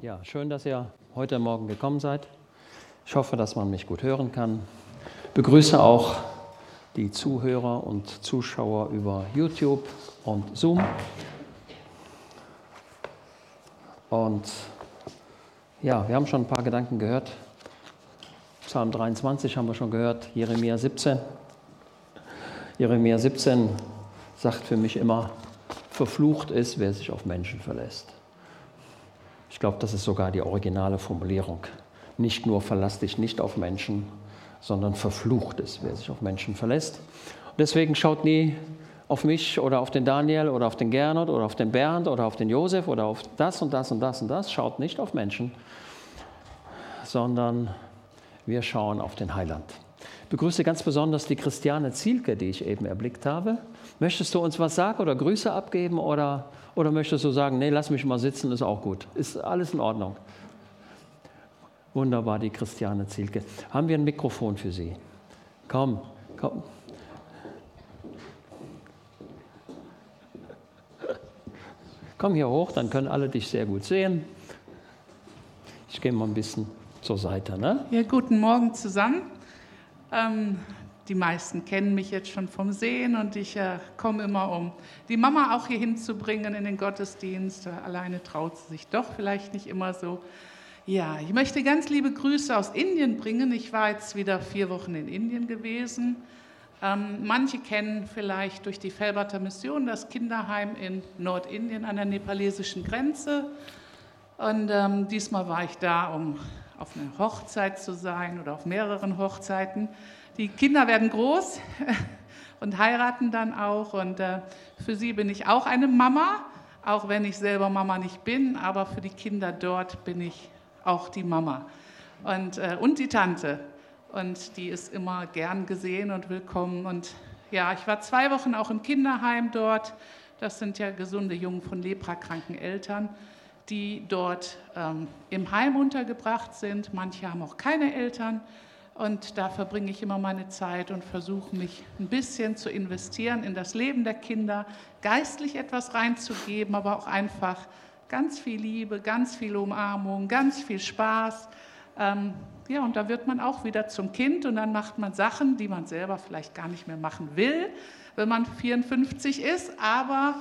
Ja, schön, dass ihr heute Morgen gekommen seid. Ich hoffe, dass man mich gut hören kann. Begrüße auch die Zuhörer und Zuschauer über YouTube und Zoom. Und ja, wir haben schon ein paar Gedanken gehört. Psalm 23 haben wir schon gehört, Jeremia 17. Jeremia 17 sagt für mich immer, verflucht ist, wer sich auf Menschen verlässt. Ich glaube, das ist sogar die originale Formulierung. Nicht nur verlass dich nicht auf Menschen, sondern verflucht ist, wer sich auf Menschen verlässt. Und deswegen schaut nie auf mich oder auf den Daniel oder auf den Gernot oder auf den Bernd oder auf den Josef oder auf das und das und das und das. Schaut nicht auf Menschen, sondern wir schauen auf den Heiland. Begrüße ganz besonders die Christiane Zielke, die ich eben erblickt habe. Möchtest du uns was sagen oder Grüße abgeben oder oder möchtest du sagen, nee, lass mich mal sitzen, ist auch gut. Ist alles in Ordnung. Wunderbar, die Christiane Zielke. Haben wir ein Mikrofon für Sie? Komm, komm. Komm hier hoch, dann können alle dich sehr gut sehen. Ich gehe mal ein bisschen zur Seite. Ne? Ja, guten Morgen zusammen. Ähm, die meisten kennen mich jetzt schon vom Sehen und ich äh, komme immer, um die Mama auch hier hinzubringen in den Gottesdienst. Alleine traut sie sich doch vielleicht nicht immer so. Ja, ich möchte ganz liebe Grüße aus Indien bringen. Ich war jetzt wieder vier Wochen in Indien gewesen. Ähm, manche kennen vielleicht durch die Felberter Mission das Kinderheim in Nordindien an der nepalesischen Grenze. Und ähm, diesmal war ich da, um auf einer Hochzeit zu sein oder auf mehreren Hochzeiten. Die Kinder werden groß und heiraten dann auch. Und äh, für sie bin ich auch eine Mama, auch wenn ich selber Mama nicht bin. Aber für die Kinder dort bin ich auch die Mama und, äh, und die Tante. Und die ist immer gern gesehen und willkommen. Und ja, ich war zwei Wochen auch im Kinderheim dort. Das sind ja gesunde Jungen von leprakranken Eltern, die dort ähm, im Heim untergebracht sind. Manche haben auch keine Eltern. Und da verbringe ich immer meine Zeit und versuche mich ein bisschen zu investieren in das Leben der Kinder, geistlich etwas reinzugeben, aber auch einfach ganz viel Liebe, ganz viel Umarmung, ganz viel Spaß. Ähm, ja, und da wird man auch wieder zum Kind und dann macht man Sachen, die man selber vielleicht gar nicht mehr machen will, wenn man 54 ist, aber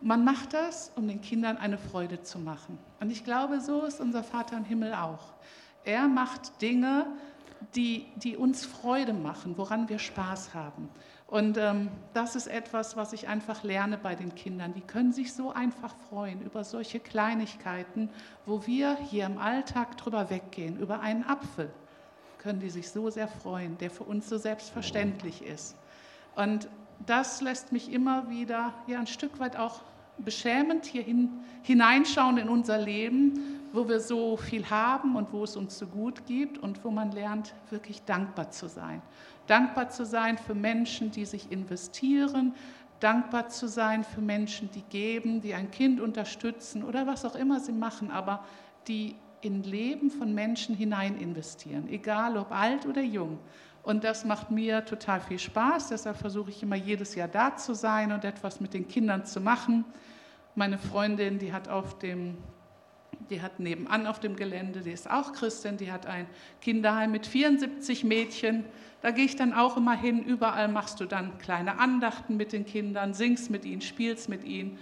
man macht das, um den Kindern eine Freude zu machen. Und ich glaube, so ist unser Vater im Himmel auch. Er macht Dinge, die, die uns Freude machen, woran wir Spaß haben. Und ähm, das ist etwas, was ich einfach lerne bei den Kindern. Die können sich so einfach freuen über solche Kleinigkeiten, wo wir hier im Alltag drüber weggehen. Über einen Apfel können die sich so sehr freuen, der für uns so selbstverständlich ist. Und das lässt mich immer wieder ja, ein Stück weit auch beschämend hier hin, hineinschauen in unser Leben, wo wir so viel haben und wo es uns so gut gibt und wo man lernt, wirklich dankbar zu sein. Dankbar zu sein für Menschen, die sich investieren, dankbar zu sein für Menschen, die geben, die ein Kind unterstützen oder was auch immer sie machen, aber die in Leben von Menschen hinein investieren, egal ob alt oder jung. Und das macht mir total viel Spaß. Deshalb versuche ich immer jedes Jahr da zu sein und etwas mit den Kindern zu machen. Meine Freundin, die hat auf dem die hat nebenan auf dem Gelände, die ist auch Christin, die hat ein Kinderheim mit 74 Mädchen. Da gehe ich dann auch immer hin. Überall machst du dann kleine Andachten mit den Kindern, singst mit ihnen, spielst mit ihnen.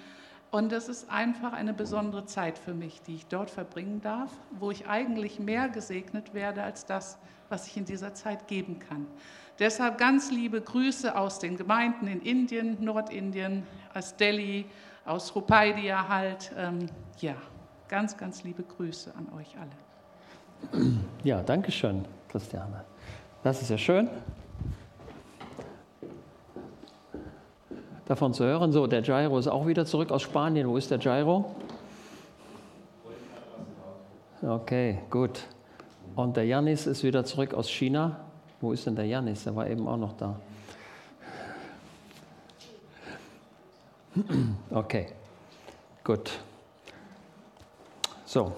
Und das ist einfach eine besondere Zeit für mich, die ich dort verbringen darf, wo ich eigentlich mehr gesegnet werde als das, was ich in dieser Zeit geben kann. Deshalb ganz liebe Grüße aus den Gemeinden in Indien, Nordindien, aus Delhi, aus Rupaidia halt. Ähm, ja, Ganz, ganz liebe Grüße an euch alle. Ja, danke schön, Christiane. Das ist ja schön. Davon zu hören. So, der Gyro ist auch wieder zurück aus Spanien. Wo ist der Gyro? Okay, gut. Und der Janis ist wieder zurück aus China. Wo ist denn der Janis? Der war eben auch noch da. Okay, gut. So,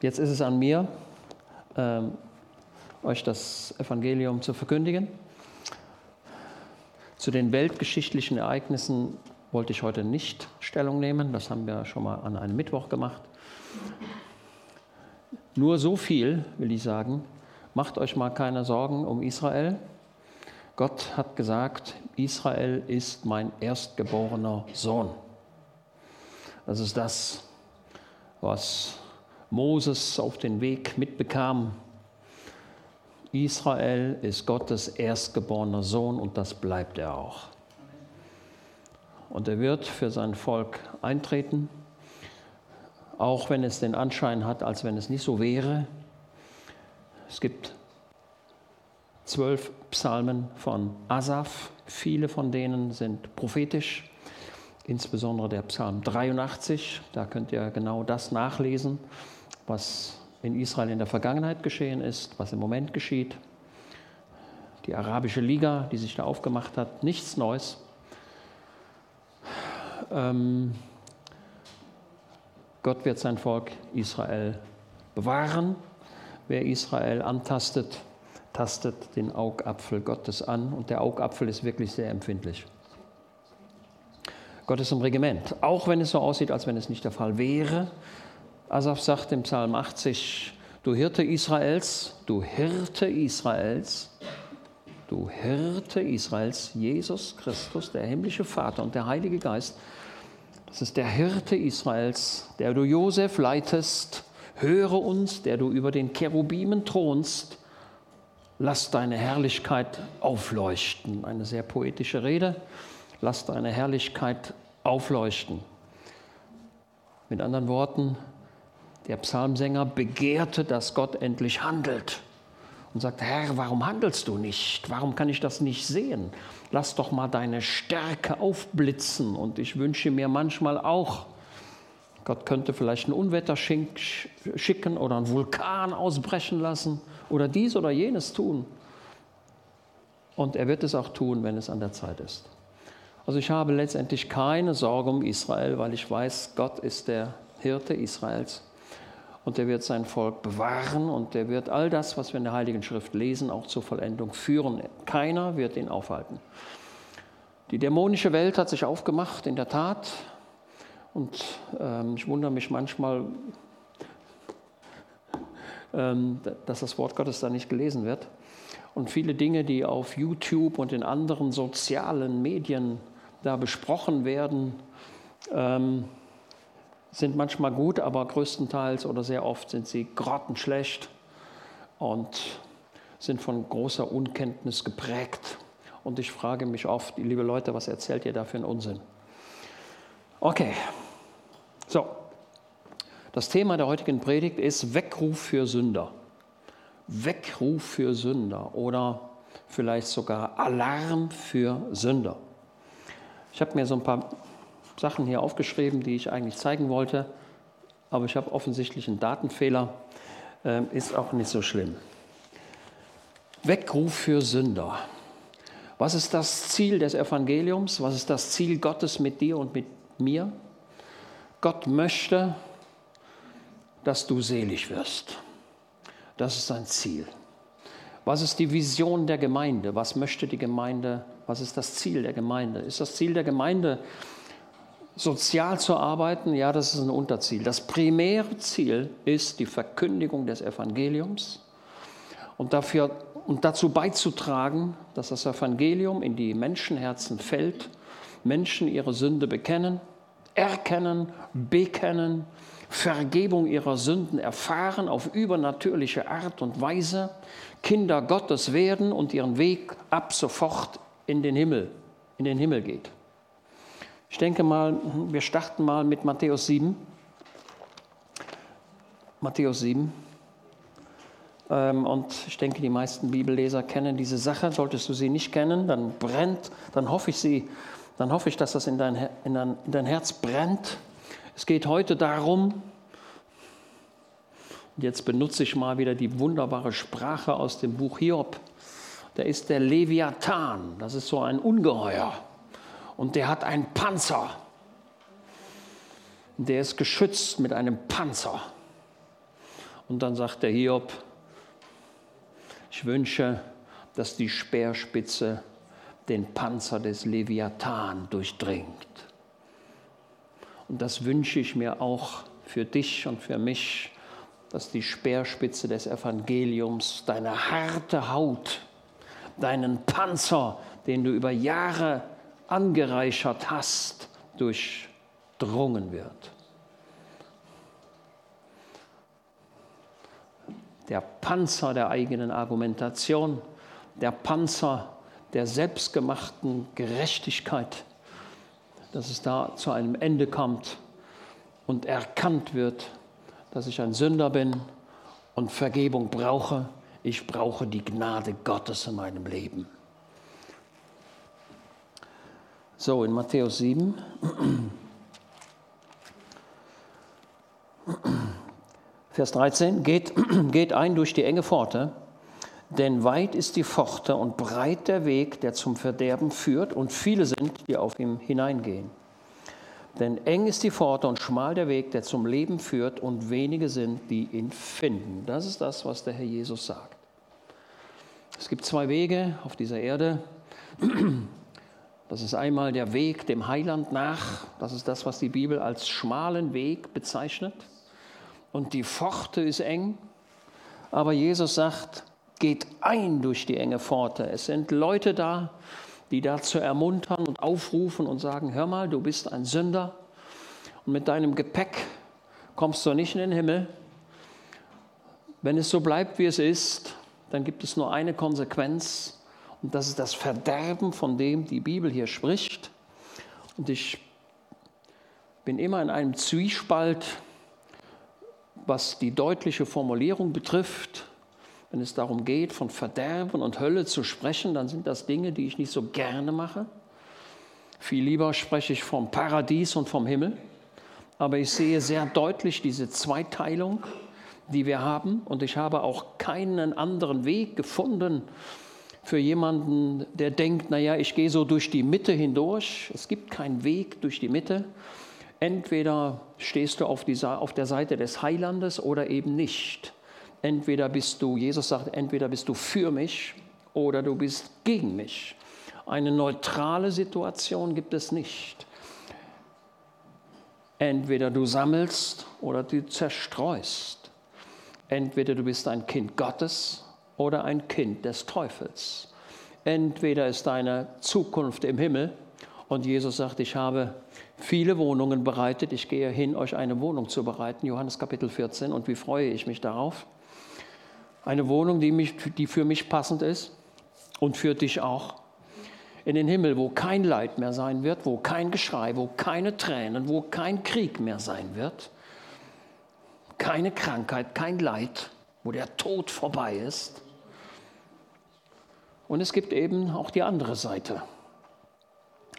jetzt ist es an mir, ähm, euch das Evangelium zu verkündigen. Zu den weltgeschichtlichen Ereignissen wollte ich heute nicht Stellung nehmen. Das haben wir schon mal an einem Mittwoch gemacht. Nur so viel will ich sagen. Macht euch mal keine Sorgen um Israel. Gott hat gesagt, Israel ist mein erstgeborener Sohn. Das ist das, was Moses auf den Weg mitbekam. Israel ist Gottes erstgeborener Sohn und das bleibt er auch. Und er wird für sein Volk eintreten, auch wenn es den Anschein hat, als wenn es nicht so wäre. Es gibt zwölf Psalmen von Asaf, viele von denen sind prophetisch, insbesondere der Psalm 83, da könnt ihr genau das nachlesen, was in Israel in der Vergangenheit geschehen ist, was im Moment geschieht. Die arabische Liga, die sich da aufgemacht hat, nichts Neues. Ähm, Gott wird sein Volk Israel bewahren. Wer Israel antastet, tastet den Augapfel Gottes an und der Augapfel ist wirklich sehr empfindlich. Gott ist im Regiment, auch wenn es so aussieht, als wenn es nicht der Fall wäre. Asaf sagt im Psalm 80, du Hirte Israels, du Hirte Israels, du Hirte Israels, Jesus Christus, der himmlische Vater und der Heilige Geist, das ist der Hirte Israels, der du Josef leitest, höre uns, der du über den Cherubimen thronst, lass deine Herrlichkeit aufleuchten. Eine sehr poetische Rede, lass deine Herrlichkeit aufleuchten. Mit anderen Worten, der Psalmsänger begehrte, dass Gott endlich handelt und sagt, Herr, warum handelst du nicht? Warum kann ich das nicht sehen? Lass doch mal deine Stärke aufblitzen. Und ich wünsche mir manchmal auch, Gott könnte vielleicht ein Unwetter schicken oder einen Vulkan ausbrechen lassen oder dies oder jenes tun. Und er wird es auch tun, wenn es an der Zeit ist. Also ich habe letztendlich keine Sorge um Israel, weil ich weiß, Gott ist der Hirte Israels und er wird sein Volk bewahren und er wird all das, was wir in der Heiligen Schrift lesen, auch zur Vollendung führen. Keiner wird ihn aufhalten. Die dämonische Welt hat sich aufgemacht, in der Tat. Und ähm, ich wundere mich manchmal, ähm, dass das Wort Gottes da nicht gelesen wird. Und viele Dinge, die auf YouTube und in anderen sozialen Medien da besprochen werden, ähm, sind manchmal gut, aber größtenteils oder sehr oft sind sie grottenschlecht und sind von großer Unkenntnis geprägt. Und ich frage mich oft, liebe Leute, was erzählt ihr da für einen Unsinn? Okay, so. Das Thema der heutigen Predigt ist Weckruf für Sünder. Weckruf für Sünder oder vielleicht sogar Alarm für Sünder. Ich habe mir so ein paar Sachen hier aufgeschrieben, die ich eigentlich zeigen wollte, aber ich habe offensichtlich einen Datenfehler. Ähm, ist auch nicht so schlimm. Weckruf für Sünder. Was ist das Ziel des Evangeliums? Was ist das Ziel Gottes mit dir und mit mir? Gott möchte, dass du selig wirst. Das ist sein Ziel. Was ist die Vision der Gemeinde? Was möchte die Gemeinde? Was ist das Ziel der Gemeinde? Ist das Ziel der Gemeinde, sozial zu arbeiten, ja, das ist ein Unterziel. Das primäre Ziel ist die Verkündigung des Evangeliums und, dafür, und dazu beizutragen, dass das Evangelium in die Menschenherzen fällt, Menschen ihre Sünde bekennen, erkennen, bekennen, Vergebung ihrer Sünden erfahren auf übernatürliche Art und Weise, Kinder Gottes werden und ihren Weg ab sofort in den Himmel, in den Himmel geht. Ich denke mal, wir starten mal mit Matthäus 7. Matthäus 7. Ähm, und ich denke, die meisten Bibelleser kennen diese Sache. Solltest du sie nicht kennen, dann brennt, dann hoffe ich, sie, dann hoffe ich dass das in dein, in dein, in dein Herz brennt. Es geht heute darum, jetzt benutze ich mal wieder die wunderbare Sprache aus dem Buch Hiob. Da ist der Leviathan, das ist so ein Ungeheuer und der hat einen Panzer. Der ist geschützt mit einem Panzer. Und dann sagt der Hiob, ich wünsche, dass die Speerspitze den Panzer des Leviathan durchdringt. Und das wünsche ich mir auch für dich und für mich, dass die Speerspitze des Evangeliums deine harte Haut, deinen Panzer, den du über Jahre angereichert hast, durchdrungen wird. Der Panzer der eigenen Argumentation, der Panzer der selbstgemachten Gerechtigkeit, dass es da zu einem Ende kommt und erkannt wird, dass ich ein Sünder bin und Vergebung brauche. Ich brauche die Gnade Gottes in meinem Leben. So, in Matthäus 7. Vers 13, geht, geht ein durch die enge Pforte, denn weit ist die Pforte und breit der Weg, der zum Verderben führt, und viele sind, die auf ihm hineingehen. Denn eng ist die Pforte und schmal der Weg, der zum Leben führt, und wenige sind, die ihn finden. Das ist das, was der Herr Jesus sagt. Es gibt zwei Wege auf dieser Erde. Das ist einmal der Weg dem Heiland nach. Das ist das, was die Bibel als schmalen Weg bezeichnet. Und die Pforte ist eng. Aber Jesus sagt, geht ein durch die enge Pforte. Es sind Leute da, die dazu ermuntern und aufrufen und sagen, hör mal, du bist ein Sünder und mit deinem Gepäck kommst du nicht in den Himmel. Wenn es so bleibt, wie es ist, dann gibt es nur eine Konsequenz und das ist das Verderben, von dem die Bibel hier spricht. Und ich bin immer in einem Zwiespalt, was die deutliche Formulierung betrifft. Wenn es darum geht, von Verderben und Hölle zu sprechen, dann sind das Dinge, die ich nicht so gerne mache. Viel lieber spreche ich vom Paradies und vom Himmel. Aber ich sehe sehr deutlich diese Zweiteilung, die wir haben. Und ich habe auch keinen anderen Weg gefunden für jemanden, der denkt, naja, ich gehe so durch die Mitte hindurch. Es gibt keinen Weg durch die Mitte. Entweder stehst du auf, die, auf der Seite des Heilandes oder eben nicht. Entweder bist du, Jesus sagt, entweder bist du für mich oder du bist gegen mich. Eine neutrale Situation gibt es nicht. Entweder du sammelst oder du zerstreust. Entweder du bist ein Kind Gottes oder ein Kind des Teufels. Entweder ist deine Zukunft im Himmel und Jesus sagt, ich habe viele Wohnungen bereitet, ich gehe hin, euch eine Wohnung zu bereiten, Johannes Kapitel 14, und wie freue ich mich darauf. Eine Wohnung, die, mich, die für mich passend ist und für dich auch. In den Himmel, wo kein Leid mehr sein wird, wo kein Geschrei, wo keine Tränen, wo kein Krieg mehr sein wird. Keine Krankheit, kein Leid, wo der Tod vorbei ist. Und es gibt eben auch die andere Seite.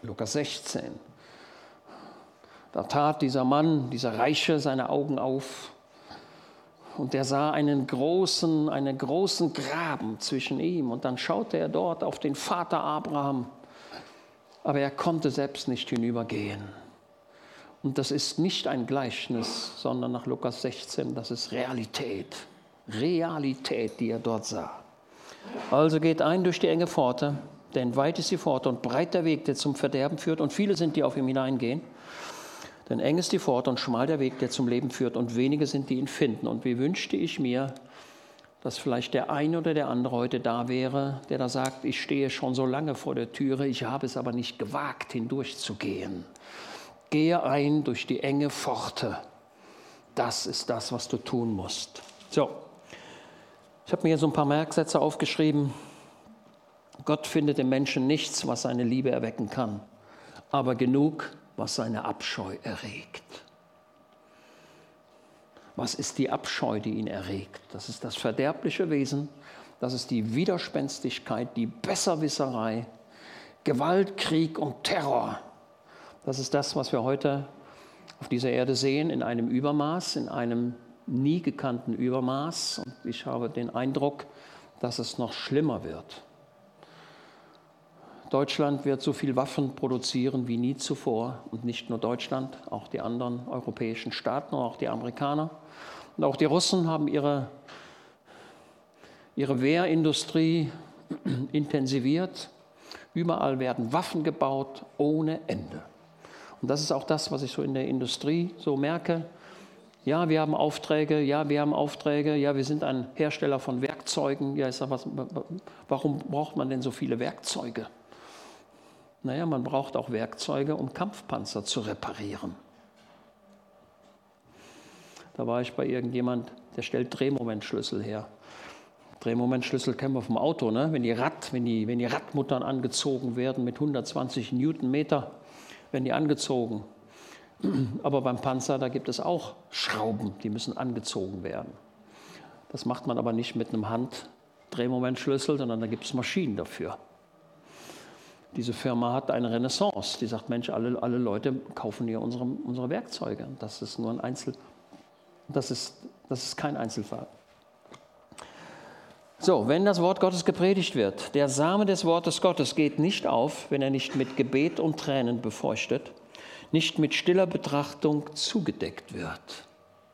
Lukas 16. Da tat dieser Mann, dieser Reiche, seine Augen auf und er sah einen großen, einen großen Graben zwischen ihm. Und dann schaute er dort auf den Vater Abraham, aber er konnte selbst nicht hinübergehen. Und das ist nicht ein Gleichnis, sondern nach Lukas 16, das ist Realität. Realität, die er dort sah. Also geht ein durch die enge Pforte, denn weit ist die Pforte und breit der Weg, der zum Verderben führt, und viele sind, die auf ihm hineingehen. Denn eng ist die Pforte und schmal der Weg, der zum Leben führt, und wenige sind, die ihn finden. Und wie wünschte ich mir, dass vielleicht der eine oder der andere heute da wäre, der da sagt, ich stehe schon so lange vor der Türe, ich habe es aber nicht gewagt, hindurchzugehen. Gehe ein durch die enge Pforte. Das ist das, was du tun musst. So, ich habe mir hier so ein paar Merksätze aufgeschrieben. Gott findet im Menschen nichts, was seine Liebe erwecken kann, aber genug, was seine Abscheu erregt. Was ist die Abscheu, die ihn erregt? Das ist das verderbliche Wesen, das ist die Widerspenstigkeit, die Besserwisserei, Gewalt, Krieg und Terror. Das ist das, was wir heute auf dieser Erde sehen, in einem Übermaß, in einem nie gekannten Übermaß. Und ich habe den Eindruck, dass es noch schlimmer wird. Deutschland wird so viel Waffen produzieren wie nie zuvor. Und nicht nur Deutschland, auch die anderen europäischen Staaten, auch die Amerikaner. Und auch die Russen haben ihre, ihre Wehrindustrie intensiviert. Überall werden Waffen gebaut ohne Ende. Und das ist auch das, was ich so in der Industrie so merke. Ja, wir haben Aufträge, ja, wir haben Aufträge, ja, wir sind ein Hersteller von Werkzeugen. Ja, ich sage, was, warum braucht man denn so viele Werkzeuge? Naja, man braucht auch Werkzeuge, um Kampfpanzer zu reparieren. Da war ich bei irgendjemand, der stellt Drehmomentschlüssel her. Drehmomentschlüssel kennen wir vom Auto, ne? wenn, die Rad, wenn, die, wenn die Radmuttern angezogen werden mit 120 Newtonmeter, werden die angezogen. Aber beim Panzer, da gibt es auch Schrauben, die müssen angezogen werden. Das macht man aber nicht mit einem Handdrehmomentschlüssel, sondern da gibt es Maschinen dafür. Diese Firma hat eine Renaissance. Die sagt, Mensch, alle, alle Leute kaufen hier unsere, unsere Werkzeuge. Das ist nur ein Einzel, das ist, das ist kein Einzelfall. So, wenn das Wort Gottes gepredigt wird, der Same des Wortes Gottes geht nicht auf, wenn er nicht mit Gebet und Tränen befeuchtet nicht mit stiller Betrachtung zugedeckt wird.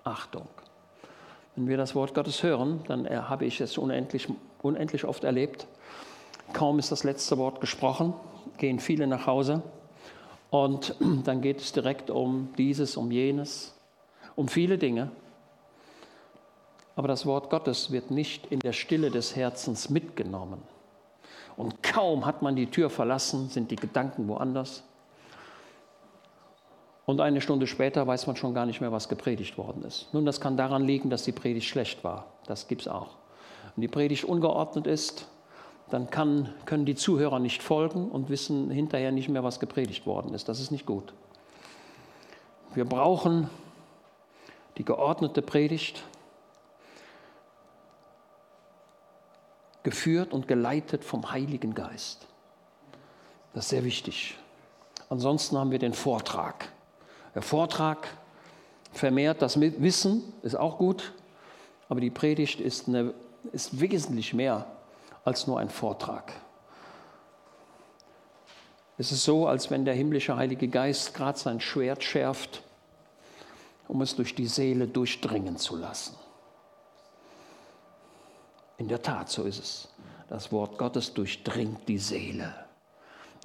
Achtung. Wenn wir das Wort Gottes hören, dann habe ich es unendlich, unendlich oft erlebt. Kaum ist das letzte Wort gesprochen, gehen viele nach Hause und dann geht es direkt um dieses, um jenes, um viele Dinge. Aber das Wort Gottes wird nicht in der Stille des Herzens mitgenommen. Und kaum hat man die Tür verlassen, sind die Gedanken woanders. Und eine Stunde später weiß man schon gar nicht mehr, was gepredigt worden ist. Nun, das kann daran liegen, dass die Predigt schlecht war. Das gibt es auch. Wenn die Predigt ungeordnet ist, dann kann, können die Zuhörer nicht folgen und wissen hinterher nicht mehr, was gepredigt worden ist. Das ist nicht gut. Wir brauchen die geordnete Predigt, geführt und geleitet vom Heiligen Geist. Das ist sehr wichtig. Ansonsten haben wir den Vortrag. Der Vortrag vermehrt das Wissen, ist auch gut, aber die Predigt ist, eine, ist wesentlich mehr als nur ein Vortrag. Es ist so, als wenn der himmlische Heilige Geist gerade sein Schwert schärft, um es durch die Seele durchdringen zu lassen. In der Tat, so ist es. Das Wort Gottes durchdringt die Seele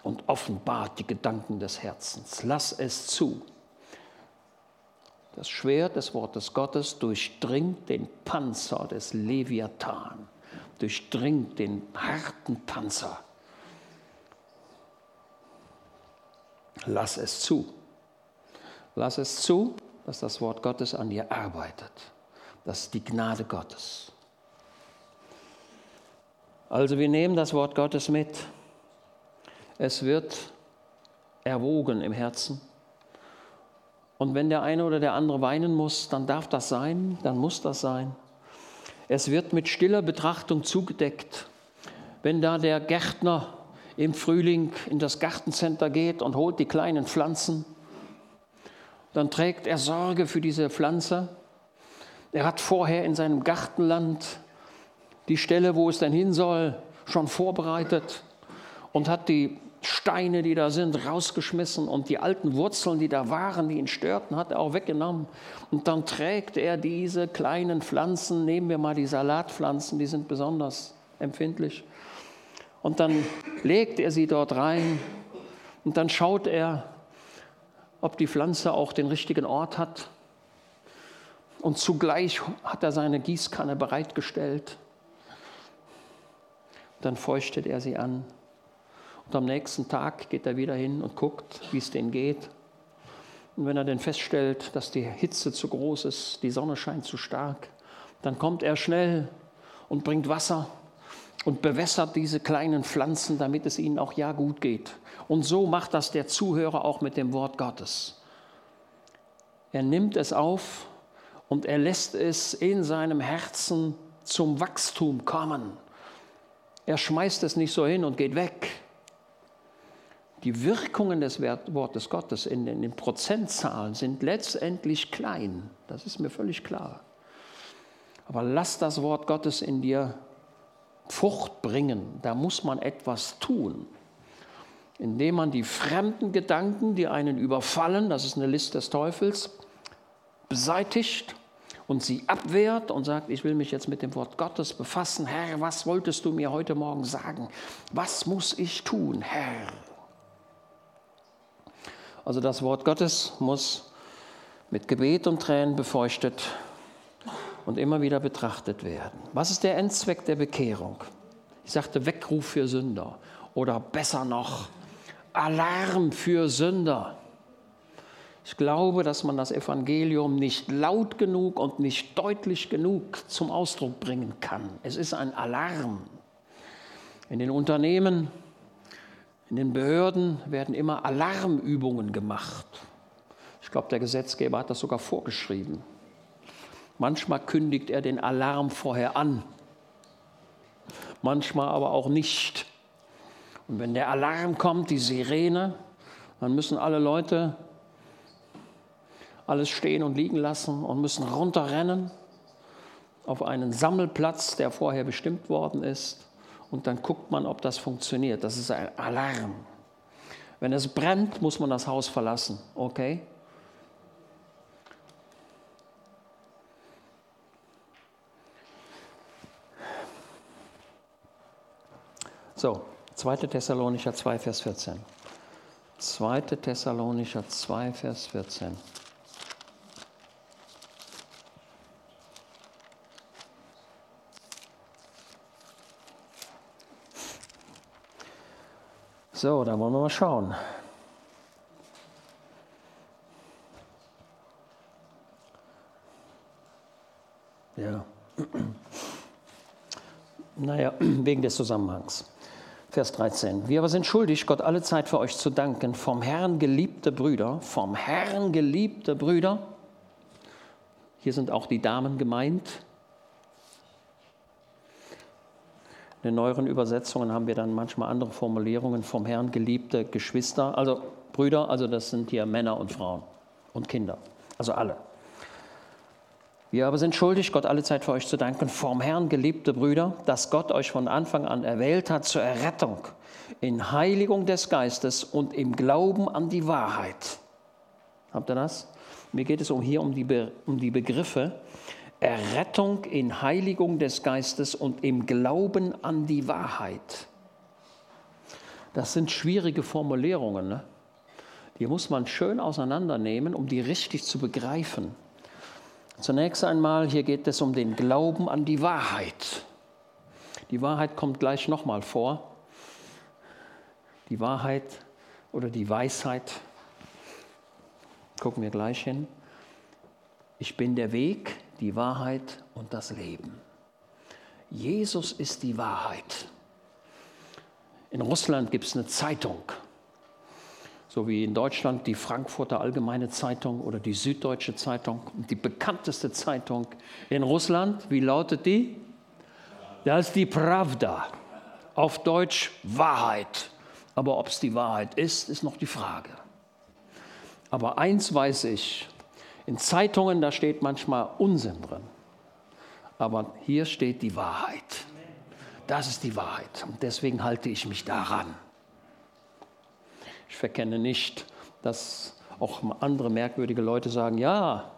und offenbart die Gedanken des Herzens. Lass es zu. Das Schwert des Wortes Gottes durchdringt den Panzer des Leviathan, durchdringt den harten Panzer. Lass es zu. Lass es zu, dass das Wort Gottes an dir arbeitet. Das ist die Gnade Gottes. Also wir nehmen das Wort Gottes mit. Es wird erwogen im Herzen. Und wenn der eine oder der andere weinen muss, dann darf das sein, dann muss das sein. Es wird mit stiller Betrachtung zugedeckt. Wenn da der Gärtner im Frühling in das Gartencenter geht und holt die kleinen Pflanzen, dann trägt er Sorge für diese Pflanze. Er hat vorher in seinem Gartenland die Stelle, wo es denn hin soll, schon vorbereitet und hat die Steine, die da sind, rausgeschmissen und die alten Wurzeln, die da waren, die ihn störten, hat er auch weggenommen. Und dann trägt er diese kleinen Pflanzen, nehmen wir mal die Salatpflanzen, die sind besonders empfindlich. Und dann legt er sie dort rein und dann schaut er, ob die Pflanze auch den richtigen Ort hat. Und zugleich hat er seine Gießkanne bereitgestellt. Dann feuchtet er sie an und am nächsten Tag geht er wieder hin und guckt, wie es denen geht. Und wenn er dann feststellt, dass die Hitze zu groß ist, die Sonne scheint zu stark, dann kommt er schnell und bringt Wasser und bewässert diese kleinen Pflanzen, damit es ihnen auch ja gut geht. Und so macht das der Zuhörer auch mit dem Wort Gottes. Er nimmt es auf und er lässt es in seinem Herzen zum Wachstum kommen. Er schmeißt es nicht so hin und geht weg, die Wirkungen des Wortes Gottes in den Prozentzahlen sind letztendlich klein. Das ist mir völlig klar. Aber lass das Wort Gottes in dir Frucht bringen. Da muss man etwas tun. Indem man die fremden Gedanken, die einen überfallen, das ist eine List des Teufels, beseitigt und sie abwehrt und sagt, ich will mich jetzt mit dem Wort Gottes befassen. Herr, was wolltest du mir heute Morgen sagen? Was muss ich tun, Herr? Also das Wort Gottes muss mit Gebet und Tränen befeuchtet und immer wieder betrachtet werden. Was ist der Endzweck der Bekehrung? Ich sagte Weckruf für Sünder oder besser noch Alarm für Sünder. Ich glaube, dass man das Evangelium nicht laut genug und nicht deutlich genug zum Ausdruck bringen kann. Es ist ein Alarm. In den Unternehmen, in den Behörden werden immer Alarmübungen gemacht. Ich glaube, der Gesetzgeber hat das sogar vorgeschrieben. Manchmal kündigt er den Alarm vorher an, manchmal aber auch nicht. Und wenn der Alarm kommt, die Sirene, dann müssen alle Leute alles stehen und liegen lassen und müssen runterrennen auf einen Sammelplatz, der vorher bestimmt worden ist. Und dann guckt man, ob das funktioniert. Das ist ein Alarm. Wenn es brennt, muss man das Haus verlassen. Okay? So, 2. Thessalonicher 2, Vers 14. 2. Thessalonicher 2, Vers 14. So, da wollen wir mal schauen. Ja. Naja, wegen des Zusammenhangs. Vers 13. Wir aber sind schuldig, Gott alle Zeit für euch zu danken, vom Herrn geliebte Brüder, vom Herrn geliebte Brüder. Hier sind auch die Damen gemeint, In den neueren Übersetzungen haben wir dann manchmal andere Formulierungen vom Herrn geliebte Geschwister, also Brüder, also das sind hier Männer und Frauen und Kinder, also alle. Wir aber sind schuldig, Gott alle Zeit für euch zu danken, vom Herrn geliebte Brüder, dass Gott euch von Anfang an erwählt hat zur Errettung in Heiligung des Geistes und im Glauben an die Wahrheit. Habt ihr das? Mir geht es um hier um die, Be um die Begriffe Errettung in Heiligung des Geistes und im Glauben an die Wahrheit. Das sind schwierige Formulierungen. Ne? Die muss man schön auseinandernehmen, um die richtig zu begreifen. Zunächst einmal, hier geht es um den Glauben an die Wahrheit. Die Wahrheit kommt gleich nochmal vor. Die Wahrheit oder die Weisheit, gucken wir gleich hin. Ich bin der Weg, die Wahrheit und das Leben. Jesus ist die Wahrheit. In Russland gibt es eine Zeitung, so wie in Deutschland die Frankfurter Allgemeine Zeitung oder die Süddeutsche Zeitung. Die bekannteste Zeitung in Russland, wie lautet die? Das ist die Pravda. Auf Deutsch Wahrheit. Aber ob es die Wahrheit ist, ist noch die Frage. Aber eins weiß ich, in Zeitungen, da steht manchmal Unsinn drin. Aber hier steht die Wahrheit. Das ist die Wahrheit. Und deswegen halte ich mich daran. Ich verkenne nicht, dass auch andere merkwürdige Leute sagen, ja,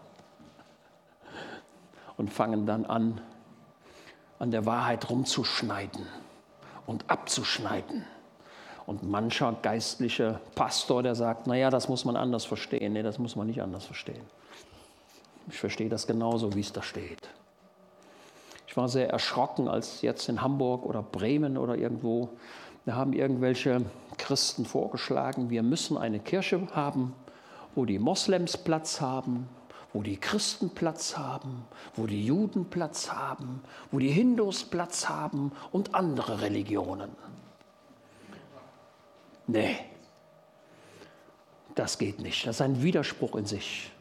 und fangen dann an, an der Wahrheit rumzuschneiden und abzuschneiden. Und mancher geistliche Pastor, der sagt, naja, das muss man anders verstehen. Nee, das muss man nicht anders verstehen. Ich verstehe das genauso, wie es da steht. Ich war sehr erschrocken, als jetzt in Hamburg oder Bremen oder irgendwo, da haben irgendwelche Christen vorgeschlagen, wir müssen eine Kirche haben, wo die Moslems Platz haben, wo die Christen Platz haben, wo die Juden Platz haben, wo die Hindus Platz haben und andere Religionen. Nee, das geht nicht. Das ist ein Widerspruch in sich.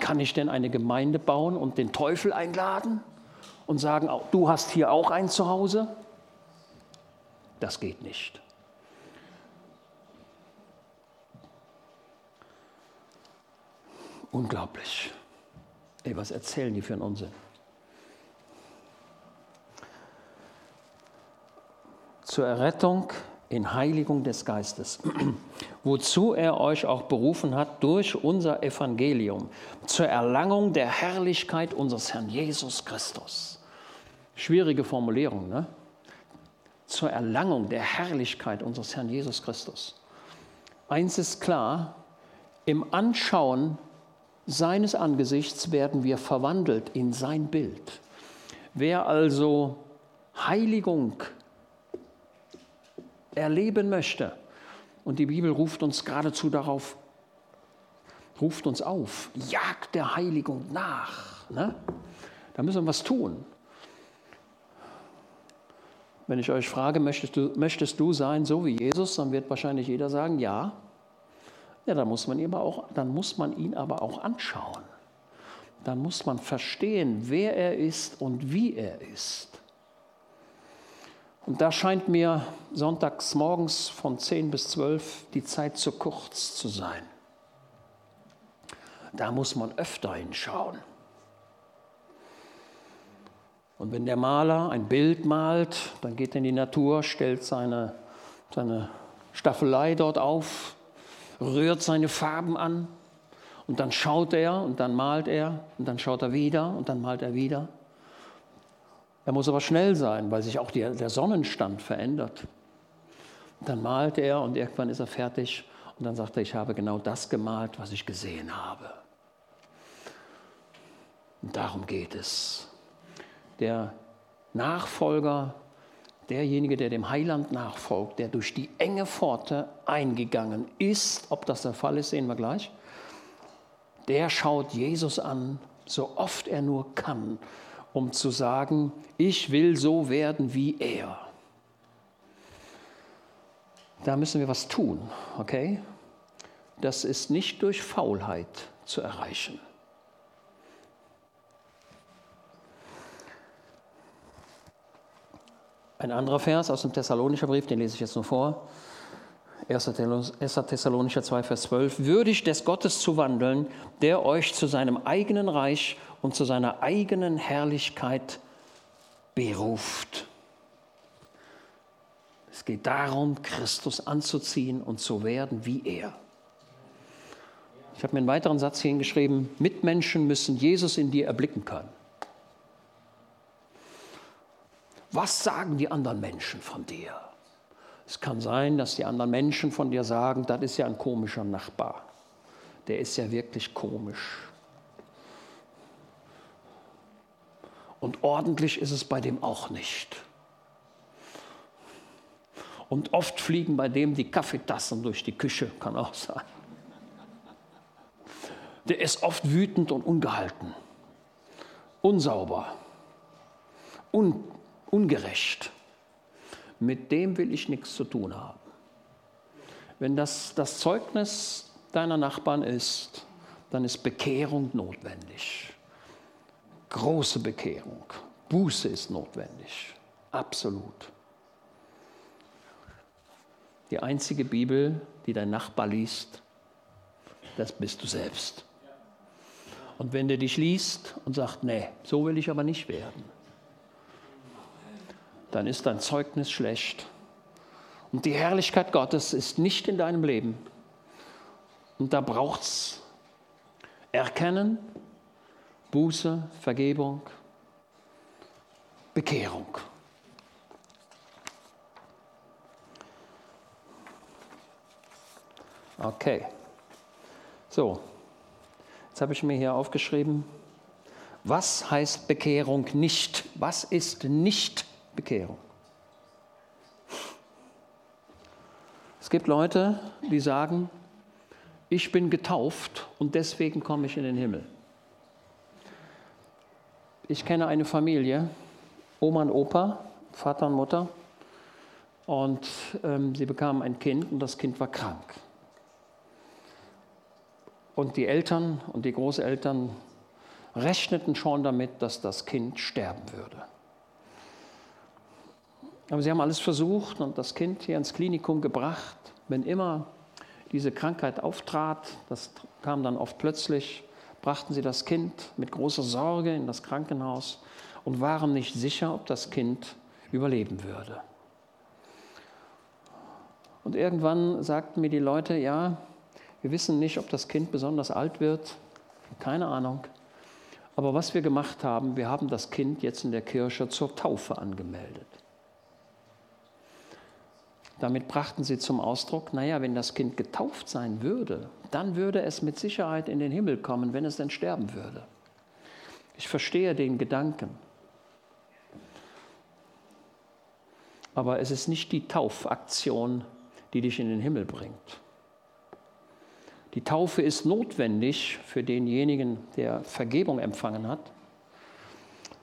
Kann ich denn eine Gemeinde bauen und den Teufel einladen und sagen, du hast hier auch ein Zuhause? Das geht nicht. Unglaublich. Ey, was erzählen die für einen Unsinn? Zur Errettung in Heiligung des Geistes, wozu er euch auch berufen hat durch unser Evangelium, zur Erlangung der Herrlichkeit unseres Herrn Jesus Christus. Schwierige Formulierung, ne? Zur Erlangung der Herrlichkeit unseres Herrn Jesus Christus. Eins ist klar, Im Anschauen seines Angesichts werden wir verwandelt in sein Bild. Wer also Heiligung erleben möchte, und die Bibel ruft uns geradezu darauf, ruft uns auf, jagt der Heiligung nach. Ne? Da müssen wir was tun. Wenn ich euch frage, möchtest du, möchtest du sein so wie Jesus, dann wird wahrscheinlich jeder sagen, ja. Ja, dann muss man aber auch, dann muss man ihn aber auch anschauen. Dann muss man verstehen, wer er ist und wie er ist. Und da scheint mir sonntags morgens von 10 bis 12 die Zeit zu kurz zu sein. Da muss man öfter hinschauen. Und wenn der Maler ein Bild malt, dann geht er in die Natur, stellt seine, seine Staffelei dort auf, rührt seine Farben an und dann schaut er und dann malt er und dann schaut er wieder und dann malt er wieder. Er muss aber schnell sein, weil sich auch die, der Sonnenstand verändert. dann malt er und irgendwann ist er fertig und dann sagt er, ich habe genau das gemalt, was ich gesehen habe. Und darum geht es der Nachfolger, derjenige, der dem Heiland nachfolgt, der durch die enge Pforte eingegangen ist, ob das der Fall ist, sehen wir gleich, der schaut Jesus an, so oft er nur kann, um zu sagen, ich will so werden wie er. Da müssen wir was tun, okay? Das ist nicht durch Faulheit zu erreichen. Ein anderer Vers aus dem Thessalonischer Brief, den lese ich jetzt nur vor. 1. Thessalonicher 2, Vers 12. Würdig des Gottes zu wandeln, der euch zu seinem eigenen Reich und zu seiner eigenen Herrlichkeit beruft. Es geht darum, Christus anzuziehen und zu werden wie er. Ich habe mir einen weiteren Satz hier hingeschrieben, Mitmenschen müssen Jesus in dir erblicken können. Was sagen die anderen Menschen von dir? Es kann sein, dass die anderen Menschen von dir sagen, das ist ja ein komischer Nachbar. Der ist ja wirklich komisch. Und ordentlich ist es bei dem auch nicht. Und oft fliegen bei dem die Kaffeetassen durch die Küche, kann auch sein. Der ist oft wütend und ungehalten, unsauber, un ungerecht. Mit dem will ich nichts zu tun haben. Wenn das das Zeugnis deiner Nachbarn ist, dann ist Bekehrung notwendig. Große Bekehrung. Buße ist notwendig. Absolut. Die einzige Bibel, die dein Nachbar liest, das bist du selbst. Und wenn der dich liest und sagt, nee, so will ich aber nicht werden, dann ist dein Zeugnis schlecht. Und die Herrlichkeit Gottes ist nicht in deinem Leben. Und da braucht es Erkennen, Buße, Vergebung, Bekehrung. Okay. So, jetzt habe ich mir hier aufgeschrieben, was heißt Bekehrung nicht? Was ist nicht Bekehrung. Es gibt Leute, die sagen, ich bin getauft und deswegen komme ich in den Himmel. Ich kenne eine Familie, Oma und Opa, Vater und Mutter, und ähm, sie bekamen ein Kind und das Kind war krank. Und die Eltern und die Großeltern rechneten schon damit, dass das Kind sterben würde. Aber sie haben alles versucht und das Kind hier ins Klinikum gebracht. Wenn immer diese Krankheit auftrat, das kam dann oft plötzlich, brachten sie das Kind mit großer Sorge in das Krankenhaus und waren nicht sicher, ob das Kind überleben würde. Und irgendwann sagten mir die Leute, ja, wir wissen nicht, ob das Kind besonders alt wird, keine Ahnung. Aber was wir gemacht haben, wir haben das Kind jetzt in der Kirche zur Taufe angemeldet. Damit brachten sie zum Ausdruck, naja, wenn das Kind getauft sein würde, dann würde es mit Sicherheit in den Himmel kommen, wenn es denn sterben würde. Ich verstehe den Gedanken. Aber es ist nicht die Taufaktion, die dich in den Himmel bringt. Die Taufe ist notwendig für denjenigen, der Vergebung empfangen hat.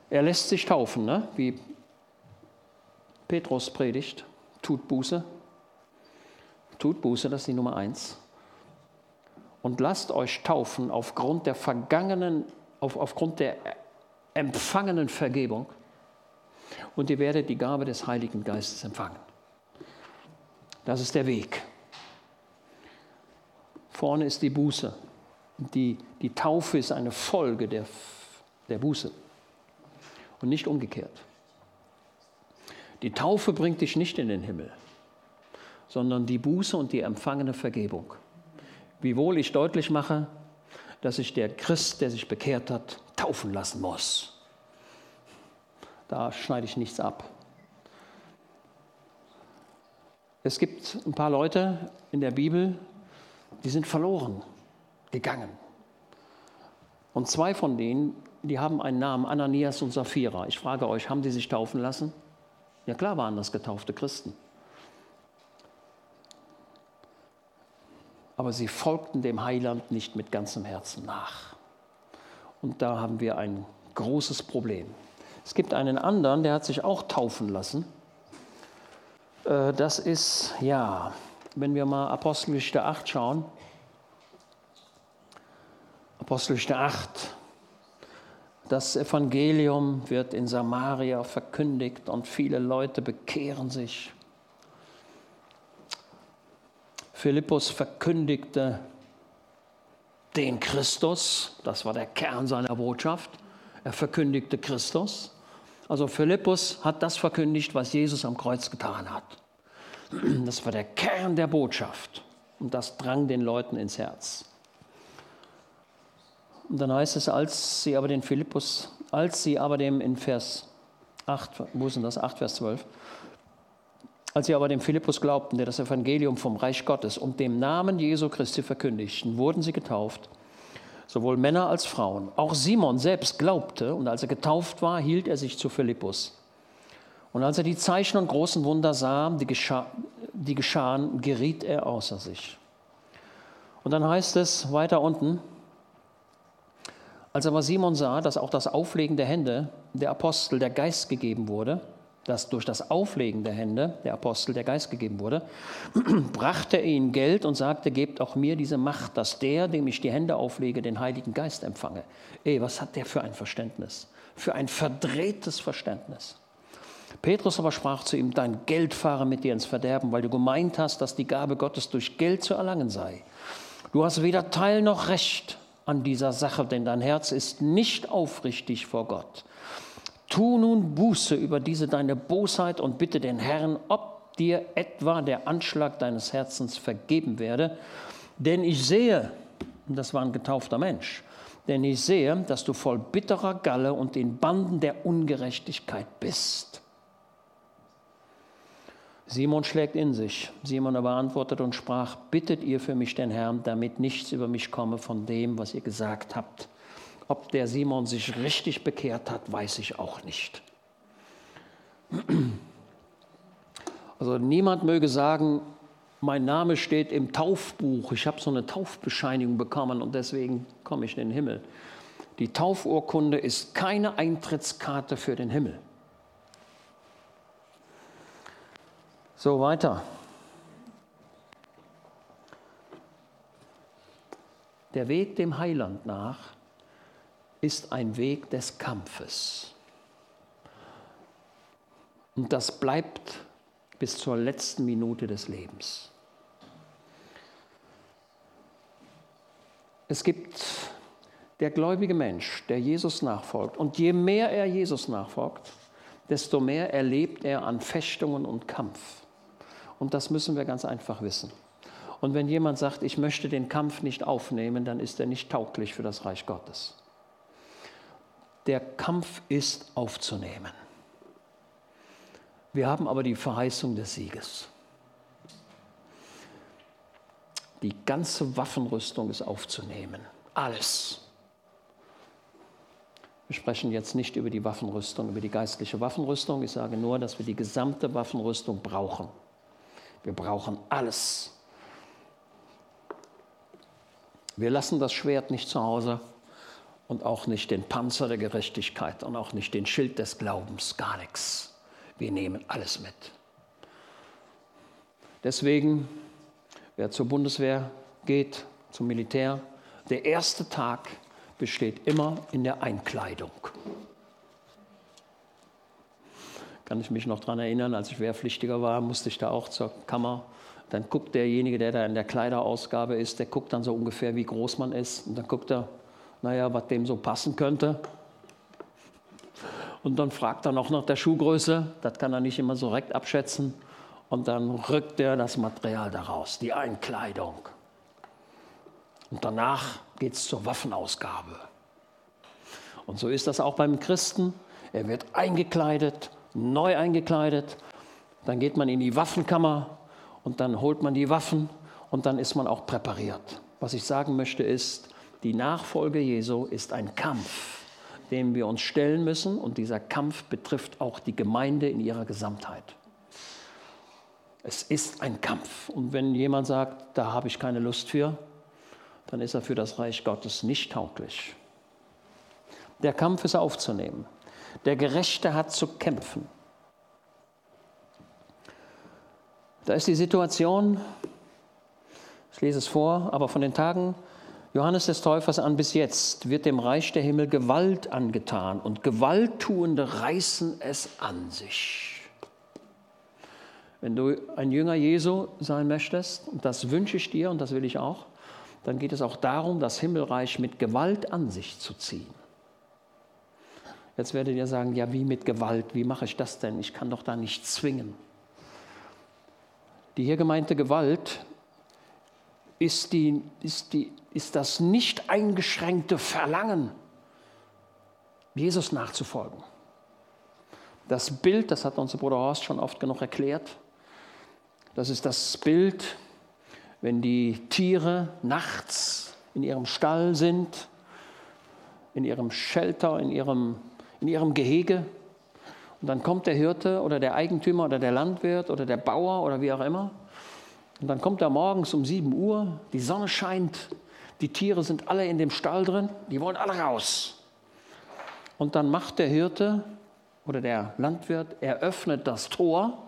Er lässt sich taufen, ne? wie Petrus predigt, tut Buße. Tut Buße, das ist die Nummer eins. Und lasst euch taufen aufgrund der vergangenen, auf, aufgrund der empfangenen Vergebung. Und ihr werdet die Gabe des Heiligen Geistes empfangen. Das ist der Weg. Vorne ist die Buße. Die, die Taufe ist eine Folge der, der Buße und nicht umgekehrt. Die Taufe bringt dich nicht in den Himmel, sondern die Buße und die empfangene Vergebung. Wiewohl ich deutlich mache, dass sich der Christ, der sich bekehrt hat, taufen lassen muss. Da schneide ich nichts ab. Es gibt ein paar Leute in der Bibel, die sind verloren gegangen. Und zwei von denen, die haben einen Namen, Ananias und Sapphira. Ich frage euch, haben die sich taufen lassen? Ja klar waren das getaufte Christen. Aber sie folgten dem Heiland nicht mit ganzem Herzen nach. Und da haben wir ein großes Problem. Es gibt einen anderen, der hat sich auch taufen lassen. Äh, das ist, ja, wenn wir mal Apostelgeschichte 8 schauen. Apostelgeschichte 8. Das Evangelium wird in Samaria verkündigt und viele Leute bekehren sich. Philippus verkündigte den Christus, das war der Kern seiner Botschaft. Er verkündigte Christus. Also Philippus hat das verkündigt, was Jesus am Kreuz getan hat. Das war der Kern der Botschaft und das drang den Leuten ins Herz. Und dann heißt es, als sie aber den Philippus, als sie aber dem in Vers 8, wo ist denn das? 8, Vers 12. Als sie aber dem Philippus glaubten, der das Evangelium vom Reich Gottes und dem Namen Jesu Christi verkündigten, wurden sie getauft, sowohl Männer als Frauen. Auch Simon selbst glaubte und als er getauft war, hielt er sich zu Philippus. Und als er die Zeichen und großen Wunder sah, die, gescha die geschahen, geriet er außer sich. Und dann heißt es weiter unten, als aber Simon sah, dass auch das Auflegen der Hände der Apostel der Geist gegeben wurde, dass durch das Auflegen der Hände der Apostel der Geist gegeben wurde, brachte er ihnen Geld und sagte, gebt auch mir diese Macht, dass der, dem ich die Hände auflege, den Heiligen Geist empfange. Ey, was hat der für ein Verständnis? Für ein verdrehtes Verständnis. Petrus aber sprach zu ihm, dein Geld fahre mit dir ins Verderben, weil du gemeint hast, dass die Gabe Gottes durch Geld zu erlangen sei. Du hast weder Teil noch Recht an dieser Sache, denn dein Herz ist nicht aufrichtig vor Gott. Tu nun Buße über diese deine Bosheit und bitte den Herrn, ob dir etwa der Anschlag deines Herzens vergeben werde. Denn ich sehe, und das war ein getaufter Mensch, denn ich sehe, dass du voll bitterer Galle und in Banden der Ungerechtigkeit bist. Simon schlägt in sich. Simon aber antwortet und sprach, bittet ihr für mich den Herrn, damit nichts über mich komme von dem, was ihr gesagt habt. Ob der Simon sich richtig bekehrt hat, weiß ich auch nicht. Also niemand möge sagen, mein Name steht im Taufbuch, ich habe so eine Taufbescheinigung bekommen und deswegen komme ich in den Himmel. Die Taufurkunde ist keine Eintrittskarte für den Himmel. So weiter. Der Weg dem Heiland nach ist ein Weg des Kampfes. Und das bleibt bis zur letzten Minute des Lebens. Es gibt der gläubige Mensch, der Jesus nachfolgt. Und je mehr er Jesus nachfolgt, desto mehr erlebt er an Fechtungen und Kampf. Und das müssen wir ganz einfach wissen. Und wenn jemand sagt, ich möchte den Kampf nicht aufnehmen, dann ist er nicht tauglich für das Reich Gottes. Der Kampf ist aufzunehmen. Wir haben aber die Verheißung des Sieges. Die ganze Waffenrüstung ist aufzunehmen. Alles. Wir sprechen jetzt nicht über die Waffenrüstung, über die geistliche Waffenrüstung. Ich sage nur, dass wir die gesamte Waffenrüstung brauchen. Wir brauchen alles. Wir lassen das Schwert nicht zu Hause und auch nicht den Panzer der Gerechtigkeit und auch nicht den Schild des Glaubens, gar nichts. Wir nehmen alles mit. Deswegen, wer zur Bundeswehr geht, zum Militär, der erste Tag besteht immer in der Einkleidung. Kann ich mich noch daran erinnern, als ich Wehrpflichtiger war, musste ich da auch zur Kammer. Dann guckt derjenige, der da in der Kleiderausgabe ist, der guckt dann so ungefähr, wie groß man ist. Und dann guckt er, naja, was dem so passen könnte. Und dann fragt er noch nach der Schuhgröße, das kann er nicht immer so direkt abschätzen. Und dann rückt er das Material daraus, die Einkleidung. Und danach geht es zur Waffenausgabe. Und so ist das auch beim Christen. Er wird eingekleidet, neu eingekleidet. Dann geht man in die Waffenkammer und dann holt man die Waffen und dann ist man auch präpariert. Was ich sagen möchte ist, die Nachfolge Jesu ist ein Kampf, dem wir uns stellen müssen und dieser Kampf betrifft auch die Gemeinde in ihrer Gesamtheit. Es ist ein Kampf und wenn jemand sagt, da habe ich keine Lust für, dann ist er für das Reich Gottes nicht tauglich. Der Kampf ist aufzunehmen. Der Gerechte hat zu kämpfen. Da ist die Situation, ich lese es vor, aber von den Tagen Johannes des Täufers an bis jetzt wird dem Reich der Himmel Gewalt angetan und Gewalttuende reißen es an sich. Wenn du ein Jünger Jesu sein möchtest, und das wünsche ich dir und das will ich auch, dann geht es auch darum, das Himmelreich mit Gewalt an sich zu ziehen. Jetzt werdet ihr sagen, ja, wie mit Gewalt? Wie mache ich das denn? Ich kann doch da nicht zwingen. Die hier gemeinte Gewalt ist, die, ist, die, ist das nicht eingeschränkte Verlangen, Jesus nachzufolgen. Das Bild, das hat unser Bruder Horst schon oft genug erklärt, das ist das Bild wenn die Tiere nachts in ihrem Stall sind, in ihrem Shelter, in ihrem, in ihrem Gehege. Und dann kommt der Hirte oder der Eigentümer oder der Landwirt oder der Bauer oder wie auch immer. Und dann kommt er morgens um 7 Uhr, die Sonne scheint, die Tiere sind alle in dem Stall drin, die wollen alle raus. Und dann macht der Hirte oder der Landwirt, er öffnet das Tor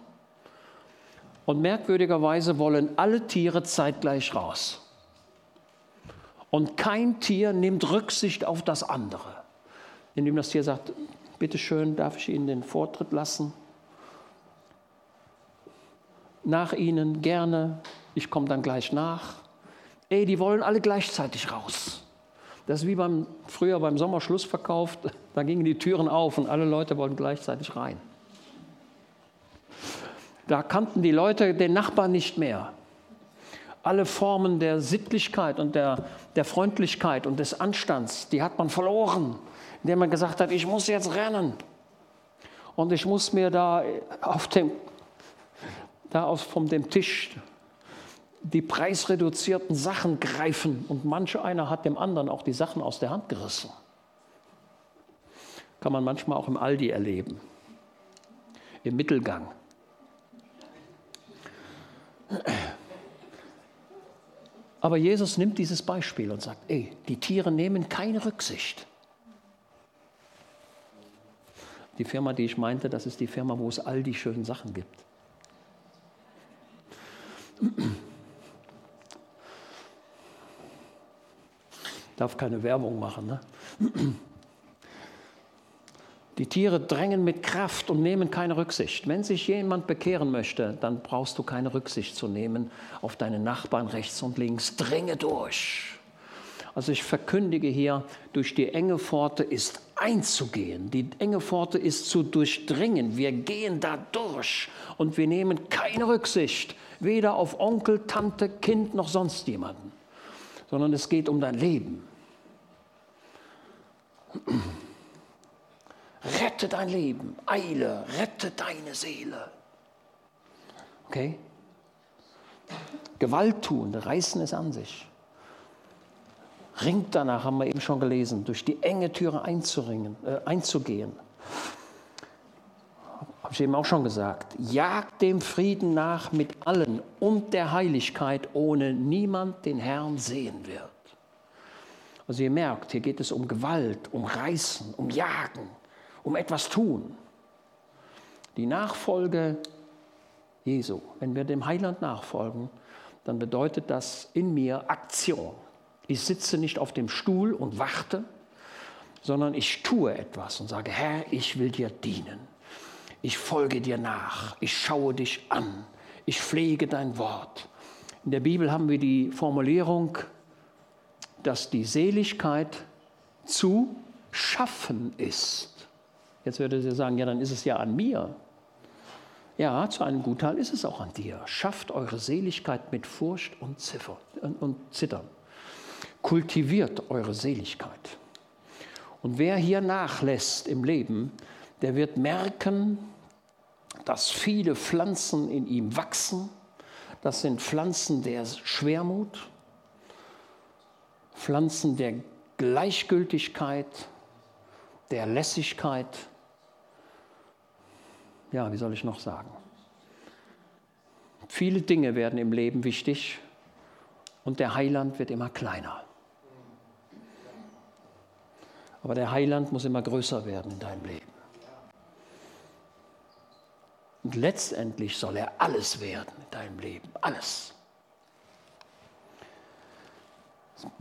und merkwürdigerweise wollen alle Tiere zeitgleich raus. Und kein Tier nimmt Rücksicht auf das andere. Indem das Tier sagt, bitte schön, darf ich Ihnen den Vortritt lassen? Nach Ihnen gerne, ich komme dann gleich nach. Ey, die wollen alle gleichzeitig raus. Das ist wie beim, früher beim Sommerschlussverkauf, da gingen die Türen auf und alle Leute wollten gleichzeitig rein. Da kannten die Leute den Nachbarn nicht mehr. Alle Formen der Sittlichkeit und der, der Freundlichkeit und des Anstands, die hat man verloren, indem man gesagt hat, ich muss jetzt rennen. Und ich muss mir da auf dem, da auf, von dem Tisch die preisreduzierten Sachen greifen. Und manche einer hat dem anderen auch die Sachen aus der Hand gerissen. Kann man manchmal auch im Aldi erleben, im Mittelgang. Aber Jesus nimmt dieses Beispiel und sagt, ey, die Tiere nehmen keine Rücksicht. Die Firma, die ich meinte, das ist die Firma, wo es all die schönen Sachen gibt. Darf keine Werbung machen, ne? Die Tiere drängen mit Kraft und nehmen keine Rücksicht. Wenn sich jemand bekehren möchte, dann brauchst du keine Rücksicht zu nehmen auf deine Nachbarn rechts und links. Dränge durch. Also ich verkündige hier, durch die enge Pforte ist einzugehen. Die enge Pforte ist zu durchdringen. Wir gehen da durch und wir nehmen keine Rücksicht, weder auf Onkel, Tante, Kind noch sonst jemanden, sondern es geht um dein Leben. Rette dein Leben, eile, rette deine Seele. Okay? Gewalttuende reißen es an sich. Ringt danach, haben wir eben schon gelesen, durch die enge Türe einzuringen, äh, einzugehen. Habe ich eben auch schon gesagt. Jagt dem Frieden nach mit allen und der Heiligkeit, ohne niemand den Herrn sehen wird. Also ihr merkt, hier geht es um Gewalt, um Reißen, um Jagen, um etwas tun. Die Nachfolge Jesu, wenn wir dem Heiland nachfolgen, dann bedeutet das in mir Aktion. Ich sitze nicht auf dem Stuhl und warte, sondern ich tue etwas und sage, Herr, ich will dir dienen. Ich folge dir nach. Ich schaue dich an. Ich pflege dein Wort. In der Bibel haben wir die Formulierung, dass die Seligkeit zu schaffen ist. Jetzt würde sie sagen, ja, dann ist es ja an mir. Ja, zu einem Gutteil ist es auch an dir. Schafft eure Seligkeit mit Furcht und, Ziffer, und Zittern kultiviert eure Seligkeit. Und wer hier nachlässt im Leben, der wird merken, dass viele Pflanzen in ihm wachsen. Das sind Pflanzen der Schwermut, Pflanzen der Gleichgültigkeit, der Lässigkeit. Ja, wie soll ich noch sagen? Viele Dinge werden im Leben wichtig und der Heiland wird immer kleiner. Aber der Heiland muss immer größer werden in deinem Leben. Und letztendlich soll er alles werden in deinem Leben. Alles.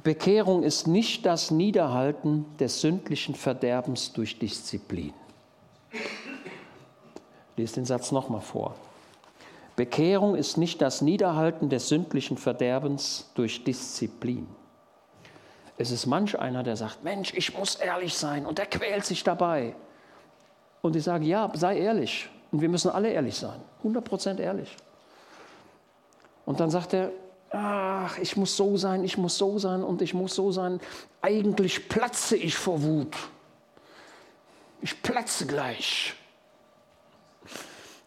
Bekehrung ist nicht das Niederhalten des sündlichen Verderbens durch Disziplin. Lies den Satz nochmal vor. Bekehrung ist nicht das Niederhalten des sündlichen Verderbens durch Disziplin. Es ist manch einer, der sagt, Mensch, ich muss ehrlich sein und der quält sich dabei. Und ich sage, ja, sei ehrlich. Und wir müssen alle ehrlich sein, 100% ehrlich. Und dann sagt er, ach, ich muss so sein, ich muss so sein und ich muss so sein. Eigentlich platze ich vor Wut. Ich platze gleich.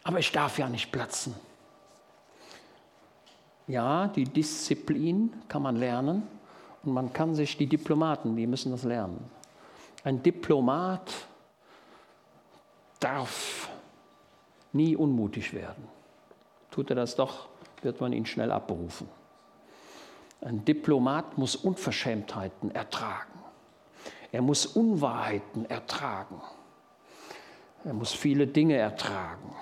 Aber ich darf ja nicht platzen. Ja, die Disziplin kann man lernen, und man kann sich, die Diplomaten, die müssen das lernen. Ein Diplomat darf nie unmutig werden. Tut er das doch, wird man ihn schnell abberufen. Ein Diplomat muss Unverschämtheiten ertragen. Er muss Unwahrheiten ertragen. Er muss viele Dinge ertragen.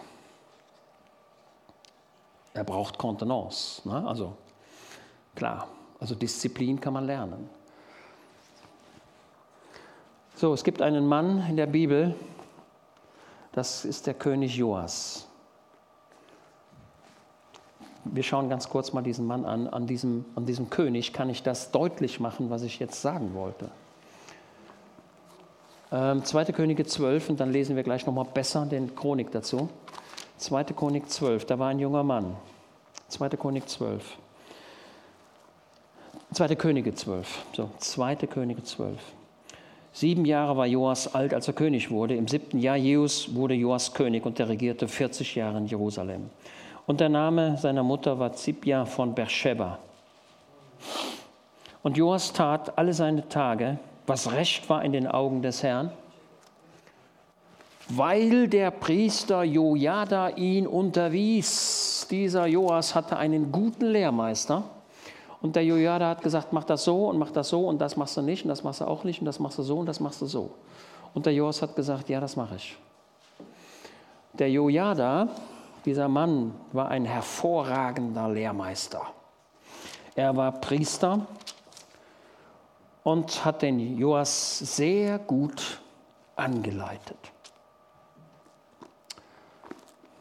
Er braucht Kontenance. Ne? Also klar, also Disziplin kann man lernen. So, es gibt einen Mann in der Bibel, das ist der König Joas. Wir schauen ganz kurz mal diesen Mann an. An diesem, an diesem König kann ich das deutlich machen, was ich jetzt sagen wollte. Ähm, 2. Könige 12, und dann lesen wir gleich nochmal besser den Chronik dazu. 2. Chronik 12, da war ein junger Mann. 2. Chronik 12. Zweite Könige 12. So, Zweite Könige 12. Sieben Jahre war Joas alt, als er König wurde. Im siebten Jahr Jeus wurde Joas König und er regierte 40 Jahre in Jerusalem. Und der Name seiner Mutter war Zibja von Beersheba. Und Joas tat alle seine Tage, was recht war in den Augen des Herrn, weil der Priester Jojada ihn unterwies. Dieser Joas hatte einen guten Lehrmeister und der Jojada hat gesagt, mach das so und mach das so und das machst du nicht und das machst du auch nicht und das machst du so und das machst du so. Und der Joas hat gesagt, ja, das mache ich. Der Jojada, dieser Mann, war ein hervorragender Lehrmeister. Er war Priester und hat den Joas sehr gut angeleitet.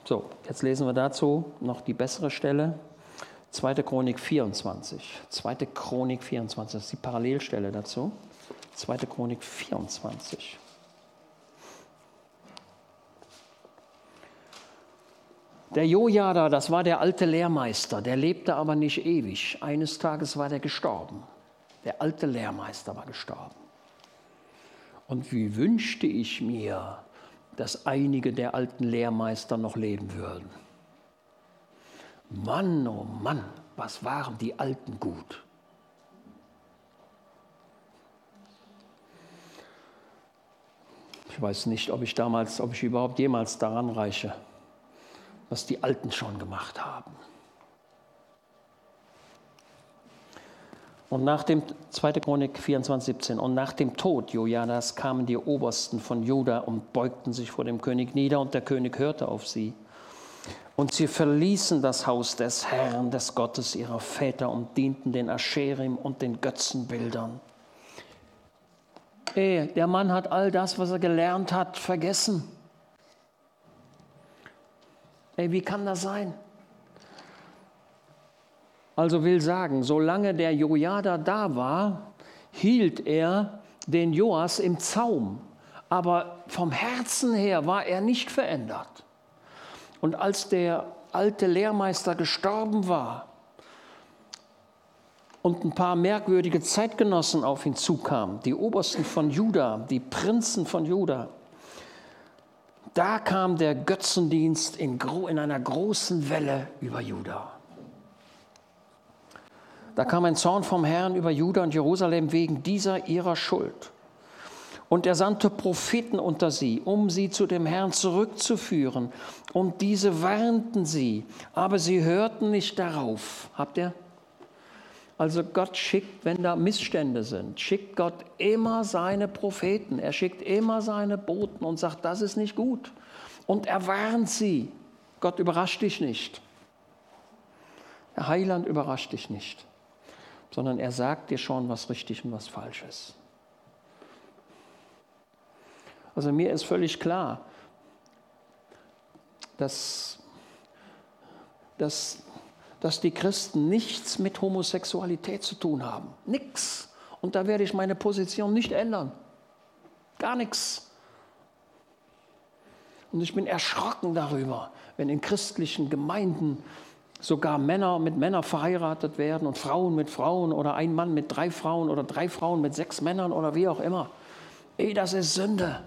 So, jetzt lesen wir dazu noch die bessere Stelle. 2. Chronik 24. 2. Chronik 24, das ist die Parallelstelle dazu. 2. Chronik 24. Der Jojada, das war der alte Lehrmeister, der lebte aber nicht ewig. Eines Tages war der gestorben. Der alte Lehrmeister war gestorben. Und wie wünschte ich mir, dass einige der alten Lehrmeister noch leben würden. Mann, oh Mann, was waren die Alten gut? Ich weiß nicht, ob ich damals, ob ich überhaupt jemals daran reiche, was die Alten schon gemacht haben. Und nach dem 2. Chronik 24, 17 und nach dem Tod Jojadas kamen die Obersten von Juda und beugten sich vor dem König nieder und der König hörte auf sie. Und sie verließen das Haus des Herrn, des Gottes ihrer Väter und dienten den Ascherim und den Götzenbildern. Ey, der Mann hat all das, was er gelernt hat, vergessen. Ey, wie kann das sein? Also will sagen, solange der Jojada da war, hielt er den Joas im Zaum. Aber vom Herzen her war er nicht verändert. Und als der alte Lehrmeister gestorben war und ein paar merkwürdige Zeitgenossen auf ihn zukamen, die Obersten von Juda, die Prinzen von Juda, da kam der Götzendienst in, in einer großen Welle über Juda. Da kam ein Zorn vom Herrn über Juda und Jerusalem wegen dieser ihrer Schuld. Und er sandte Propheten unter sie, um sie zu dem Herrn zurückzuführen. Und diese warnten sie, aber sie hörten nicht darauf. Habt ihr? Also Gott schickt, wenn da Missstände sind, schickt Gott immer seine Propheten. Er schickt immer seine Boten und sagt, das ist nicht gut. Und er warnt sie. Gott überrascht dich nicht. Der Heiland überrascht dich nicht sondern er sagt dir schon, was richtig und was falsch ist. Also mir ist völlig klar, dass, dass, dass die Christen nichts mit Homosexualität zu tun haben. Nichts. Und da werde ich meine Position nicht ändern. Gar nichts. Und ich bin erschrocken darüber, wenn in christlichen Gemeinden sogar Männer mit Männern verheiratet werden und Frauen mit Frauen oder ein Mann mit drei Frauen oder drei Frauen mit sechs Männern oder wie auch immer. Ey, das ist Sünde.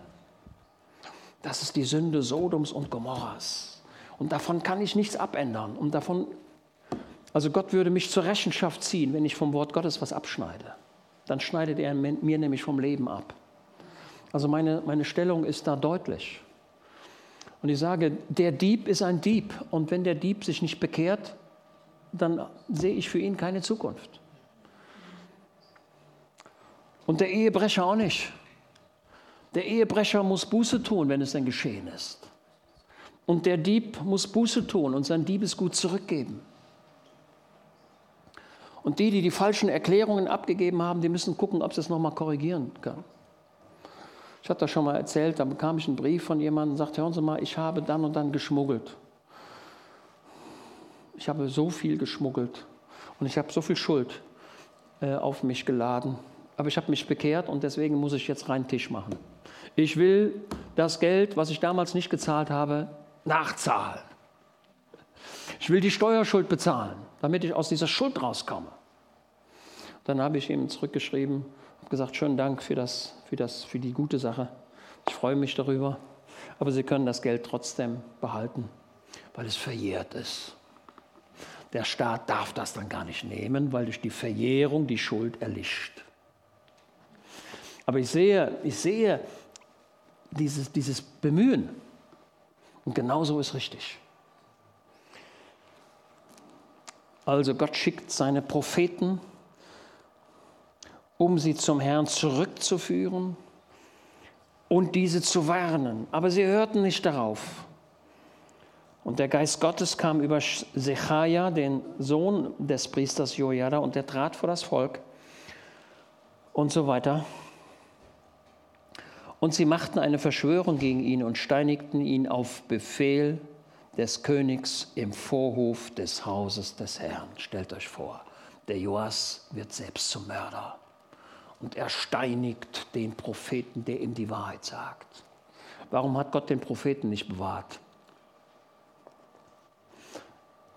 Das ist die Sünde Sodoms und Gomorras. Und davon kann ich nichts abändern. Und davon, also Gott würde mich zur Rechenschaft ziehen, wenn ich vom Wort Gottes was abschneide. Dann schneidet er mir nämlich vom Leben ab. Also meine, meine Stellung ist da deutlich. Und ich sage, der Dieb ist ein Dieb. Und wenn der Dieb sich nicht bekehrt, dann sehe ich für ihn keine Zukunft. Und der Ehebrecher auch nicht. Der Ehebrecher muss Buße tun, wenn es denn geschehen ist. Und der Dieb muss Buße tun und sein Diebesgut zurückgeben. Und die, die die falschen Erklärungen abgegeben haben, die müssen gucken, ob sie es nochmal korrigieren können. Ich hatte das schon mal erzählt, da bekam ich einen Brief von jemandem sagte, hören Sie mal, ich habe dann und dann geschmuggelt. Ich habe so viel geschmuggelt und ich habe so viel Schuld äh, auf mich geladen. Aber ich habe mich bekehrt und deswegen muss ich jetzt rein Tisch machen. Ich will das Geld, was ich damals nicht gezahlt habe, nachzahlen. Ich will die Steuerschuld bezahlen, damit ich aus dieser Schuld rauskomme. Dann habe ich ihm zurückgeschrieben, habe gesagt, schönen Dank für das für, das, für die gute Sache. Ich freue mich darüber. Aber Sie können das Geld trotzdem behalten, weil es verjährt ist. Der Staat darf das dann gar nicht nehmen, weil durch die Verjährung die Schuld erlischt. Aber ich sehe, ich sehe dieses, dieses Bemühen. Und genauso ist richtig. Also Gott schickt seine Propheten um sie zum Herrn zurückzuführen und diese zu warnen. Aber sie hörten nicht darauf. Und der Geist Gottes kam über Sechaja, den Sohn des Priesters Jojada, und er trat vor das Volk und so weiter. Und sie machten eine Verschwörung gegen ihn und steinigten ihn auf Befehl des Königs im Vorhof des Hauses des Herrn. Stellt euch vor, der Joas wird selbst zum Mörder und er steinigt den Propheten, der ihm die Wahrheit sagt. Warum hat Gott den Propheten nicht bewahrt?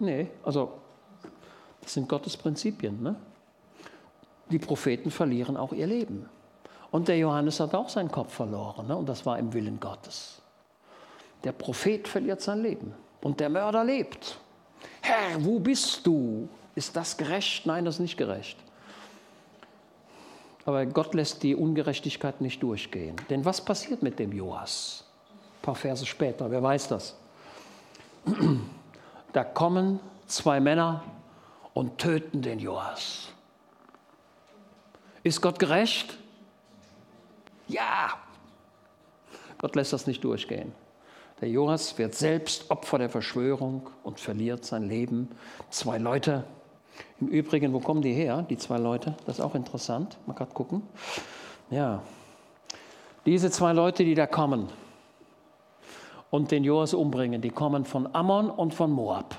Nee, also das sind Gottes Prinzipien. Ne? Die Propheten verlieren auch ihr Leben. Und der Johannes hat auch seinen Kopf verloren ne? und das war im Willen Gottes. Der Prophet verliert sein Leben und der Mörder lebt. Herr, wo bist du? Ist das gerecht? Nein, das ist nicht gerecht. Aber Gott lässt die Ungerechtigkeit nicht durchgehen. Denn was passiert mit dem Joas? Ein paar Verse später, wer weiß das? Da kommen zwei Männer und töten den Joas. Ist Gott gerecht? Ja. Gott lässt das nicht durchgehen. Der Joas wird selbst Opfer der Verschwörung und verliert sein Leben. Zwei Leute. Im Übrigen, wo kommen die her, die zwei Leute? Das ist auch interessant. Mal gerade gucken. Ja. Diese zwei Leute, die da kommen und den Joas umbringen, die kommen von Ammon und von Moab.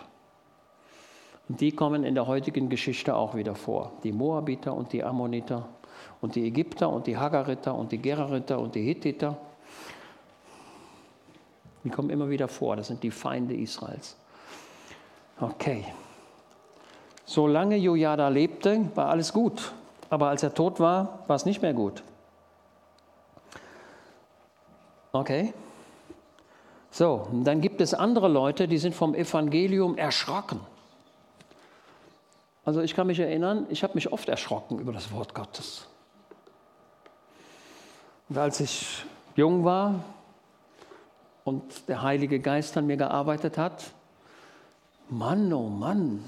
Und die kommen in der heutigen Geschichte auch wieder vor. Die Moabiter und die Ammoniter und die Ägypter und die Hagariter und die Gerariter und die Hittiter. Die kommen immer wieder vor. Das sind die Feinde Israels. Okay. Solange Jojada lebte, war alles gut. Aber als er tot war, war es nicht mehr gut. Okay. So, dann gibt es andere Leute, die sind vom Evangelium erschrocken. Also ich kann mich erinnern, ich habe mich oft erschrocken über das Wort Gottes. Und als ich jung war und der Heilige Geist an mir gearbeitet hat, Mann, oh Mann,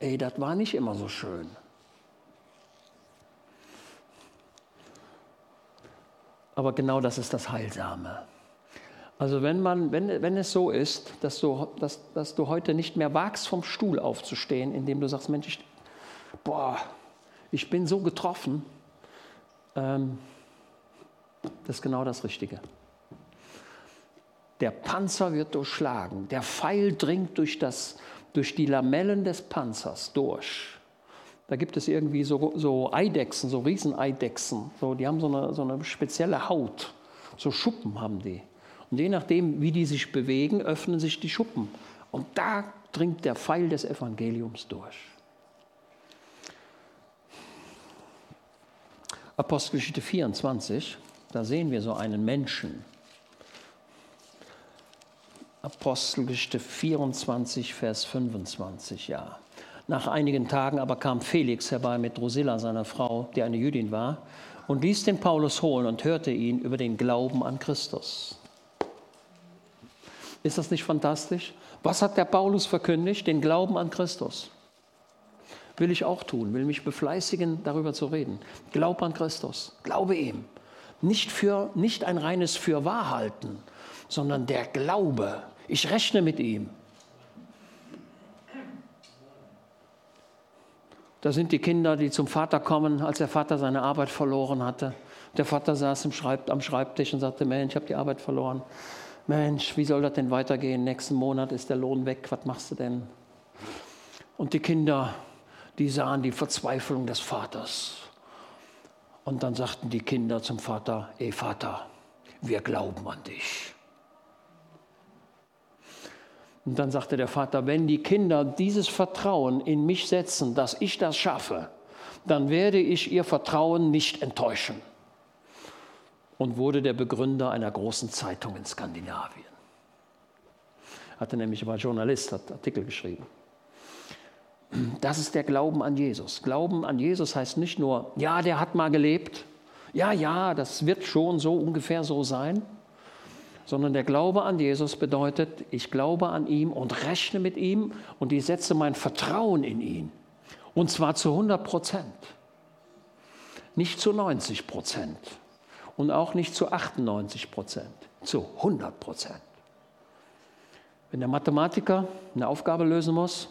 ey, das war nicht immer so schön. Aber genau das ist das Heilsame. Also wenn, man, wenn, wenn es so ist, dass du, dass, dass du heute nicht mehr wagst, vom Stuhl aufzustehen, indem du sagst, Mensch, ich, boah, ich bin so getroffen, ähm, das ist genau das Richtige. Der Panzer wird durchschlagen, der Pfeil dringt durch, das, durch die Lamellen des Panzers durch. Da gibt es irgendwie so, so Eidechsen, so Rieseneidechsen, so, die haben so eine, so eine spezielle Haut, so Schuppen haben die. Und je nachdem, wie die sich bewegen, öffnen sich die Schuppen. Und da dringt der Pfeil des Evangeliums durch. Apostelgeschichte 24, da sehen wir so einen Menschen. Apostelgeschichte 24, Vers 25, ja. Nach einigen Tagen aber kam Felix herbei mit Drusilla, seiner Frau, die eine Jüdin war, und ließ den Paulus holen und hörte ihn über den Glauben an Christus. Ist das nicht fantastisch? Was hat der Paulus verkündigt? Den Glauben an Christus. Will ich auch tun, will mich befleißigen, darüber zu reden. Glaub an Christus, glaube ihm. Nicht, für, nicht ein reines Fürwahrhalten, sondern der Glaube. Ich rechne mit ihm. Da sind die Kinder, die zum Vater kommen, als der Vater seine Arbeit verloren hatte. Der Vater saß am Schreibtisch und sagte, Mensch, ich habe die Arbeit verloren. Mensch, wie soll das denn weitergehen? Nächsten Monat ist der Lohn weg, was machst du denn? Und die Kinder die sahen die Verzweiflung des Vaters. Und dann sagten die Kinder zum Vater, ey Vater, wir glauben an dich. Und dann sagte der Vater, wenn die Kinder dieses Vertrauen in mich setzen, dass ich das schaffe, dann werde ich ihr Vertrauen nicht enttäuschen. Und wurde der Begründer einer großen Zeitung in Skandinavien. Hatte nämlich, war Journalist, hat Artikel geschrieben. Das ist der Glauben an Jesus. Glauben an Jesus heißt nicht nur, ja, der hat mal gelebt, ja, ja, das wird schon so ungefähr so sein, sondern der Glaube an Jesus bedeutet, ich glaube an ihm und rechne mit ihm und ich setze mein Vertrauen in ihn. Und zwar zu 100 Prozent, nicht zu 90 Prozent und auch nicht zu 98 Prozent, zu 100 Prozent. Wenn der Mathematiker eine Aufgabe lösen muss,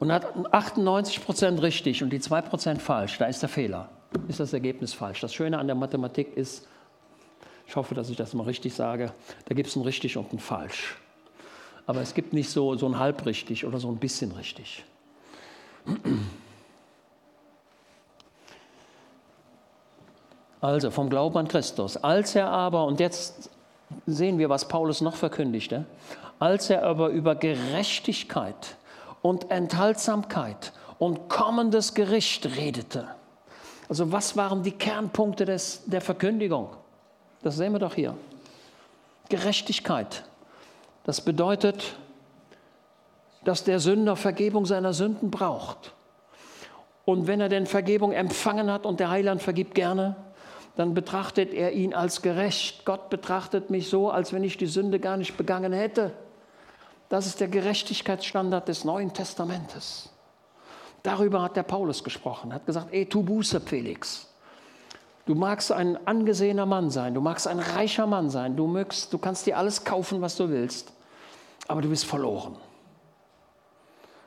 und hat 98 Prozent richtig und die 2 Prozent falsch, da ist der Fehler, ist das Ergebnis falsch. Das Schöne an der Mathematik ist, ich hoffe, dass ich das mal richtig sage, da gibt es ein richtig und ein falsch. Aber es gibt nicht so, so ein halb richtig oder so ein bisschen richtig. Also vom Glauben an Christus. Als er aber, und jetzt sehen wir, was Paulus noch verkündigte, als er aber über Gerechtigkeit und Enthaltsamkeit und kommendes Gericht redete. Also was waren die Kernpunkte des, der Verkündigung? Das sehen wir doch hier. Gerechtigkeit. Das bedeutet, dass der Sünder Vergebung seiner Sünden braucht. Und wenn er denn Vergebung empfangen hat und der Heiland vergibt gerne, dann betrachtet er ihn als gerecht. Gott betrachtet mich so, als wenn ich die Sünde gar nicht begangen hätte. Das ist der Gerechtigkeitsstandard des Neuen Testamentes. Darüber hat der Paulus gesprochen, hat gesagt, ey, tu Buße, Felix. Du magst ein angesehener Mann sein, du magst ein reicher Mann sein, du, mögst, du kannst dir alles kaufen, was du willst, aber du bist verloren.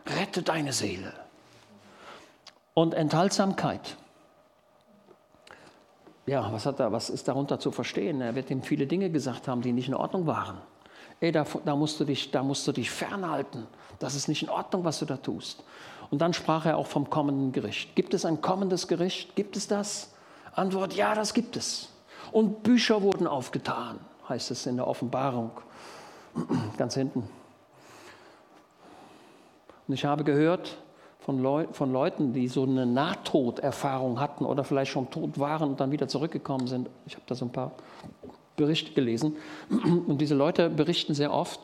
Rette deine Seele. Und Enthaltsamkeit. Ja, was, hat er, was ist darunter zu verstehen? Er wird ihm viele Dinge gesagt haben, die nicht in Ordnung waren. Ey, da, da, musst du dich, da musst du dich fernhalten. Das ist nicht in Ordnung, was du da tust. Und dann sprach er auch vom kommenden Gericht. Gibt es ein kommendes Gericht? Gibt es das? Antwort, ja, das gibt es. Und Bücher wurden aufgetan, heißt es in der Offenbarung, ganz hinten. Und ich habe gehört von, Leu von Leuten, die so eine Nahtoderfahrung hatten oder vielleicht schon tot waren und dann wieder zurückgekommen sind. Ich habe da so ein paar Berichte gelesen. Und diese Leute berichten sehr oft,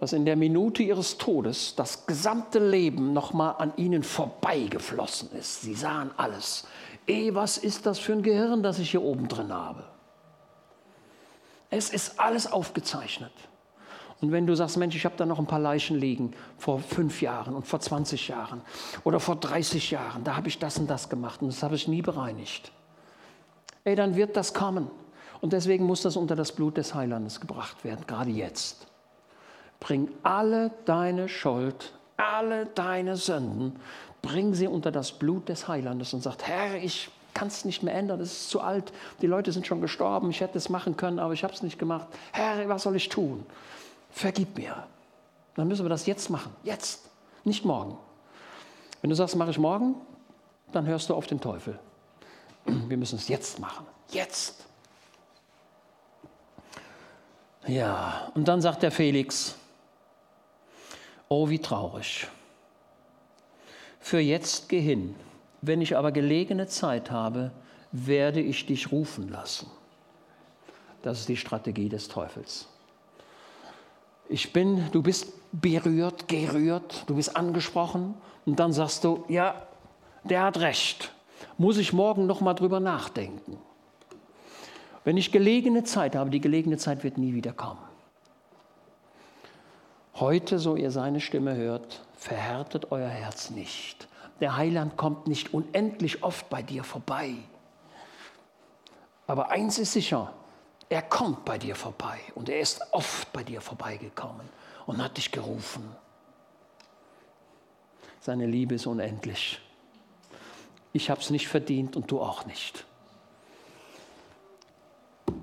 dass in der Minute ihres Todes das gesamte Leben nochmal an ihnen vorbeigeflossen ist. Sie sahen alles. Eh, was ist das für ein Gehirn, das ich hier oben drin habe? Es ist alles aufgezeichnet. Und wenn du sagst, Mensch, ich habe da noch ein paar Leichen liegen, vor fünf Jahren und vor 20 Jahren oder vor 30 Jahren, da habe ich das und das gemacht und das habe ich nie bereinigt. Ey, dann wird das kommen. Und deswegen muss das unter das Blut des Heilandes gebracht werden, gerade jetzt. Bring alle deine Schuld, alle deine Sünden, bring sie unter das Blut des Heilandes und sagt, Herr, ich kann es nicht mehr ändern, es ist zu alt, die Leute sind schon gestorben, ich hätte es machen können, aber ich habe es nicht gemacht. Herr, was soll ich tun? Vergib mir. Dann müssen wir das jetzt machen, jetzt, nicht morgen. Wenn du sagst, mache ich morgen, dann hörst du auf den Teufel. Wir müssen es jetzt machen, jetzt. Ja, und dann sagt der Felix, oh wie traurig. Für jetzt geh hin. Wenn ich aber gelegene Zeit habe, werde ich dich rufen lassen. Das ist die Strategie des Teufels. Ich bin, du bist berührt, gerührt, du bist angesprochen und dann sagst du, ja, der hat recht. Muss ich morgen noch mal drüber nachdenken. Wenn ich gelegene Zeit habe, die gelegene Zeit wird nie wieder kommen. Heute, so ihr seine Stimme hört, verhärtet euer Herz nicht. Der Heiland kommt nicht unendlich oft bei dir vorbei. Aber eins ist sicher, er kommt bei dir vorbei und er ist oft bei dir vorbeigekommen und hat dich gerufen. Seine Liebe ist unendlich. Ich habe es nicht verdient und du auch nicht.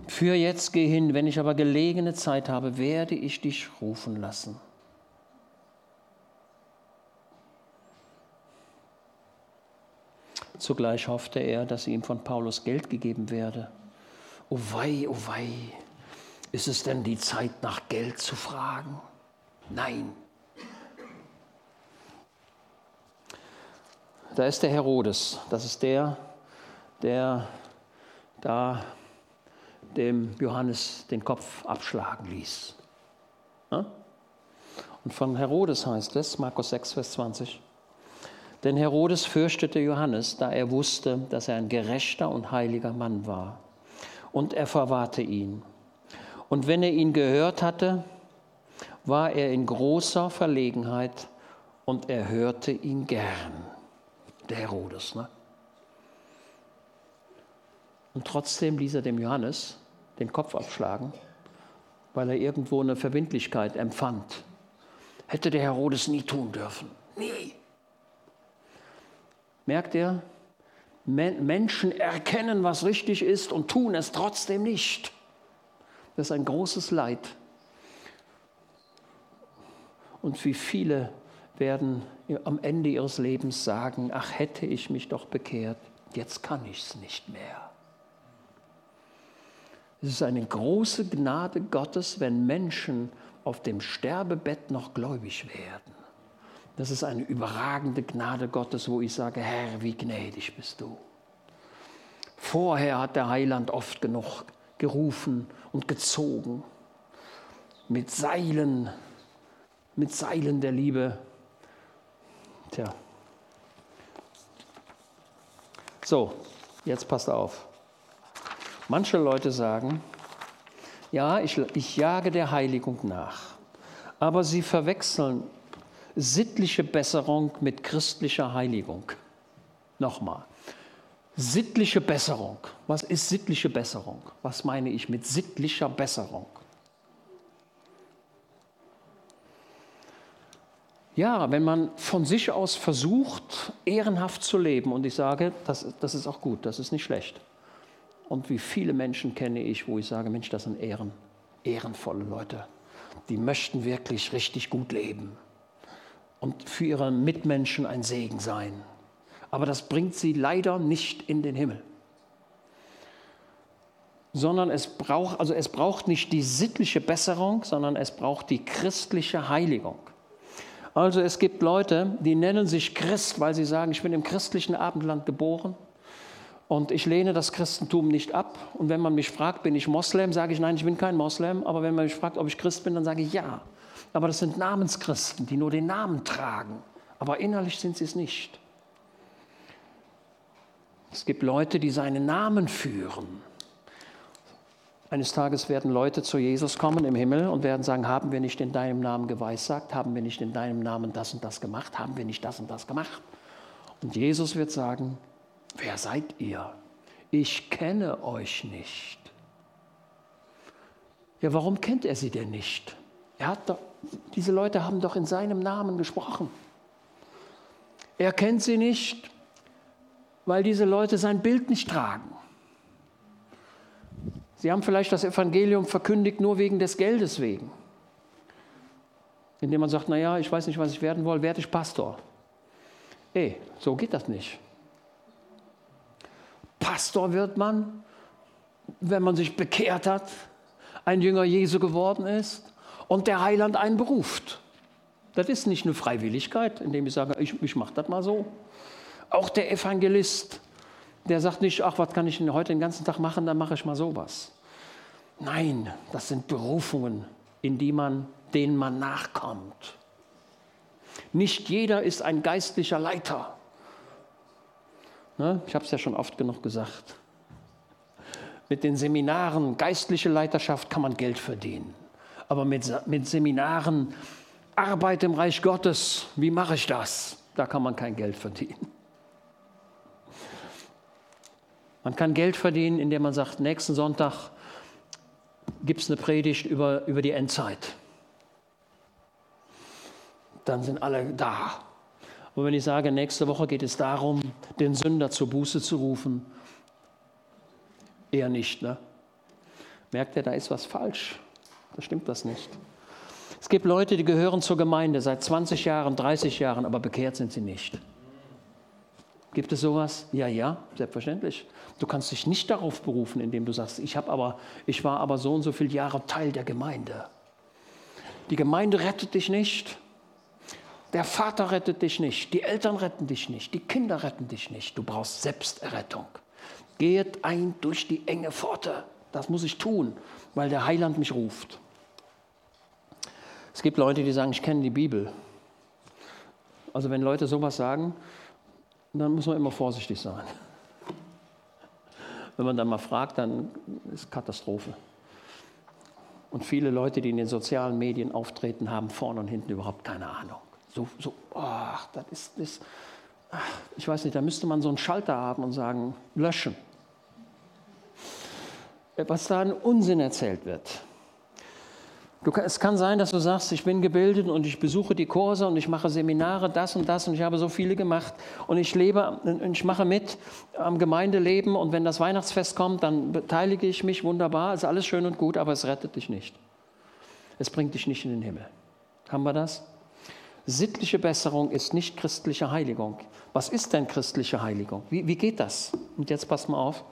Für jetzt geh hin, wenn ich aber gelegene Zeit habe, werde ich dich rufen lassen. Zugleich hoffte er, dass ihm von Paulus Geld gegeben werde. Oh wei, oh wei, ist es denn die Zeit, nach Geld zu fragen? Nein. Da ist der Herodes, das ist der, der da dem Johannes den Kopf abschlagen ließ. Und von Herodes heißt es, Markus 6, Vers 20, denn Herodes fürchtete Johannes, da er wusste, dass er ein gerechter und heiliger Mann war. Und er verwahrte ihn. Und wenn er ihn gehört hatte, war er in großer Verlegenheit und er hörte ihn gern. Der Herodes. Ne? Und trotzdem ließ er dem Johannes den Kopf abschlagen, weil er irgendwo eine Verbindlichkeit empfand. Hätte der Herodes nie tun dürfen. Nie. Merkt ihr? Menschen erkennen, was richtig ist und tun es trotzdem nicht. Das ist ein großes Leid. Und wie viele werden am Ende ihres Lebens sagen, ach hätte ich mich doch bekehrt, jetzt kann ich es nicht mehr. Es ist eine große Gnade Gottes, wenn Menschen auf dem Sterbebett noch gläubig werden. Das ist eine überragende Gnade Gottes, wo ich sage, Herr, wie gnädig bist du. Vorher hat der Heiland oft genug gerufen und gezogen mit Seilen, mit Seilen der Liebe Tja. So, jetzt passt auf. Manche Leute sagen, ja, ich, ich jage der Heiligung nach, aber sie verwechseln sittliche Besserung mit christlicher Heiligung. Nochmal. Sittliche Besserung. Was ist sittliche Besserung? Was meine ich mit sittlicher Besserung? Ja, wenn man von sich aus versucht, ehrenhaft zu leben, und ich sage, das, das ist auch gut, das ist nicht schlecht. Und wie viele Menschen kenne ich, wo ich sage, Mensch, das sind Ehren, ehrenvolle Leute. Die möchten wirklich richtig gut leben und für ihre Mitmenschen ein Segen sein. Aber das bringt sie leider nicht in den Himmel. Sondern es braucht, also es braucht nicht die sittliche Besserung, sondern es braucht die christliche Heiligung. Also es gibt Leute, die nennen sich Christ, weil sie sagen, ich bin im christlichen Abendland geboren und ich lehne das Christentum nicht ab. Und wenn man mich fragt, bin ich Moslem, sage ich, nein, ich bin kein Moslem. Aber wenn man mich fragt, ob ich Christ bin, dann sage ich ja. Aber das sind Namenschristen, die nur den Namen tragen. Aber innerlich sind sie es nicht. Es gibt Leute, die seinen Namen führen. Eines Tages werden Leute zu Jesus kommen im Himmel und werden sagen, haben wir nicht in deinem Namen geweissagt, haben wir nicht in deinem Namen das und das gemacht, haben wir nicht das und das gemacht. Und Jesus wird sagen, wer seid ihr? Ich kenne euch nicht. Ja, warum kennt er sie denn nicht? Er hat doch, diese Leute haben doch in seinem Namen gesprochen. Er kennt sie nicht, weil diese Leute sein Bild nicht tragen. Sie haben vielleicht das Evangelium verkündigt nur wegen des Geldes wegen. Indem man sagt, naja, ich weiß nicht, was ich werden will, werde ich Pastor. Ey, so geht das nicht. Pastor wird man, wenn man sich bekehrt hat, ein Jünger Jesu geworden ist und der Heiland einen beruft. Das ist nicht eine Freiwilligkeit, indem ich sage, ich, ich mache das mal so. Auch der Evangelist, der sagt nicht, ach, was kann ich denn heute den ganzen Tag machen, dann mache ich mal sowas. Nein, das sind Berufungen, in die man, denen man nachkommt. Nicht jeder ist ein geistlicher Leiter. Ne? Ich habe es ja schon oft genug gesagt. Mit den Seminaren, geistliche Leiterschaft kann man Geld verdienen. Aber mit, mit Seminaren, Arbeit im Reich Gottes, wie mache ich das? Da kann man kein Geld verdienen. Man kann Geld verdienen, indem man sagt, nächsten Sonntag gibt es eine Predigt über, über die Endzeit. Dann sind alle da. Und wenn ich sage, nächste Woche geht es darum, den Sünder zur Buße zu rufen, eher nicht. Ne? Merkt ihr, da ist was falsch. Stimmt das nicht. Es gibt Leute, die gehören zur Gemeinde seit 20 Jahren, 30 Jahren, aber bekehrt sind sie nicht. Gibt es sowas? Ja, ja, selbstverständlich. Du kannst dich nicht darauf berufen, indem du sagst, ich, aber, ich war aber so und so viele Jahre Teil der Gemeinde. Die Gemeinde rettet dich nicht. Der Vater rettet dich nicht. Die Eltern retten dich nicht. Die Kinder retten dich nicht. Du brauchst Selbsterrettung. Geht ein durch die enge Pforte. Das muss ich tun, weil der Heiland mich ruft. Es gibt Leute, die sagen, ich kenne die Bibel. Also wenn Leute sowas sagen, dann muss man immer vorsichtig sein. Wenn man dann mal fragt, dann ist Katastrophe. Und viele Leute, die in den sozialen Medien auftreten, haben vorne und hinten überhaupt keine Ahnung. So, so ach, das ist, das, ach, ich weiß nicht, da müsste man so einen Schalter haben und sagen, löschen. Was da ein Unsinn erzählt wird. Du, es kann sein, dass du sagst, ich bin gebildet und ich besuche die Kurse und ich mache Seminare, das und das und ich habe so viele gemacht und ich lebe, ich mache mit am Gemeindeleben und wenn das Weihnachtsfest kommt, dann beteilige ich mich wunderbar, ist alles schön und gut, aber es rettet dich nicht. Es bringt dich nicht in den Himmel. Haben wir das? Sittliche Besserung ist nicht christliche Heiligung. Was ist denn christliche Heiligung? Wie, wie geht das? Und jetzt passt mal auf.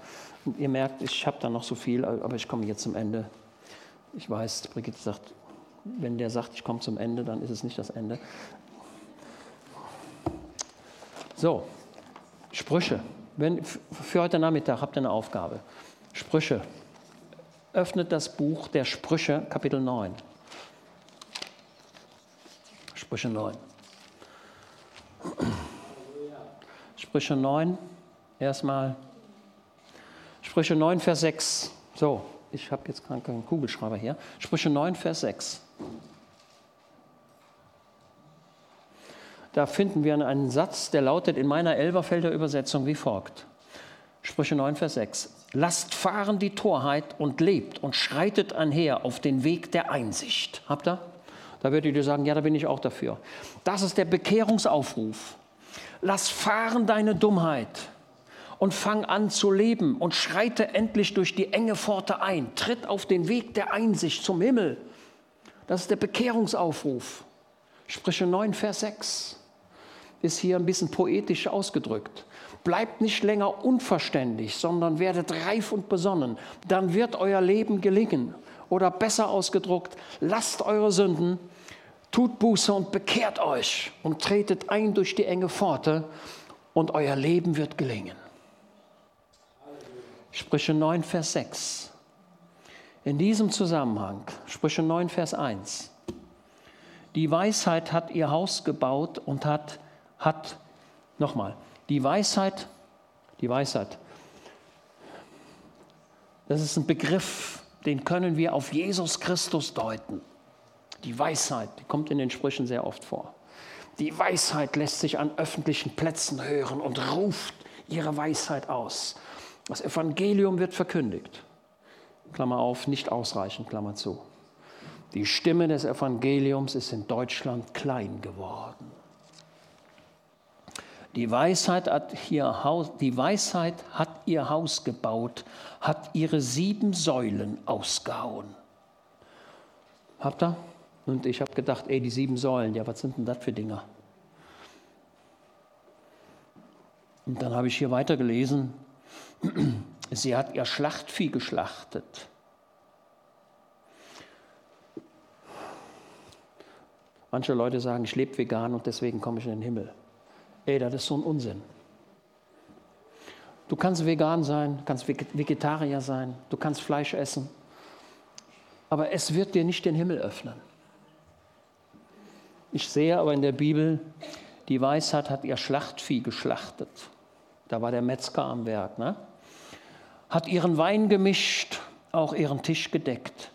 ihr merkt, ich habe da noch so viel, aber ich komme jetzt zum Ende. Ich weiß, Brigitte sagt, wenn der sagt, ich komme zum Ende, dann ist es nicht das Ende. So, Sprüche. Wenn, für heute Nachmittag habt ihr eine Aufgabe. Sprüche. Öffnet das Buch der Sprüche, Kapitel 9. Sprüche 9. Sprüche 9, erstmal. Sprüche 9, Vers 6. So, ich habe jetzt keinen Kugelschreiber hier. Sprüche 9, Vers 6. Da finden wir einen Satz, der lautet in meiner Elberfelder Übersetzung wie folgt. Sprüche 9, Vers 6. Lasst fahren die Torheit und lebt und schreitet einher auf den Weg der Einsicht. Habt ihr? Da würdet ihr sagen, ja, da bin ich auch dafür. Das ist der Bekehrungsaufruf. Lass fahren deine Dummheit und fang an zu leben und schreite endlich durch die enge Pforte ein. Tritt auf den Weg der Einsicht zum Himmel. Das ist der Bekehrungsaufruf. Sprüche 9, Vers 6 ist hier ein bisschen poetisch ausgedrückt. Bleibt nicht länger unverständlich, sondern werdet reif und besonnen. Dann wird euer Leben gelingen. Oder besser ausgedruckt, lasst eure Sünden, tut Buße und bekehrt euch und tretet ein durch die enge Pforte und euer Leben wird gelingen. Sprüche 9, Vers 6. In diesem Zusammenhang, Sprüche 9, Vers 1. Die Weisheit hat ihr Haus gebaut und hat, hat nochmal, die Weisheit, die Weisheit, das ist ein Begriff, den können wir auf Jesus Christus deuten. Die Weisheit, die kommt in den Sprüchen sehr oft vor. Die Weisheit lässt sich an öffentlichen Plätzen hören und ruft ihre Weisheit aus. Das Evangelium wird verkündigt. Klammer auf, nicht ausreichend, Klammer zu. Die Stimme des Evangeliums ist in Deutschland klein geworden. Die Weisheit, hat ihr Haus, die Weisheit hat ihr Haus gebaut, hat ihre sieben Säulen ausgehauen. Habt ihr? Und ich habe gedacht, ey, die sieben Säulen, ja, was sind denn das für Dinger? Und dann habe ich hier weitergelesen, sie hat ihr Schlachtvieh geschlachtet. Manche Leute sagen, ich lebe vegan und deswegen komme ich in den Himmel. Ey, das ist so ein Unsinn. Du kannst vegan sein, kannst Vegetarier sein, du kannst Fleisch essen, aber es wird dir nicht den Himmel öffnen. Ich sehe aber in der Bibel, die Weisheit hat ihr Schlachtvieh geschlachtet. Da war der Metzger am Werk. Ne? Hat ihren Wein gemischt, auch ihren Tisch gedeckt.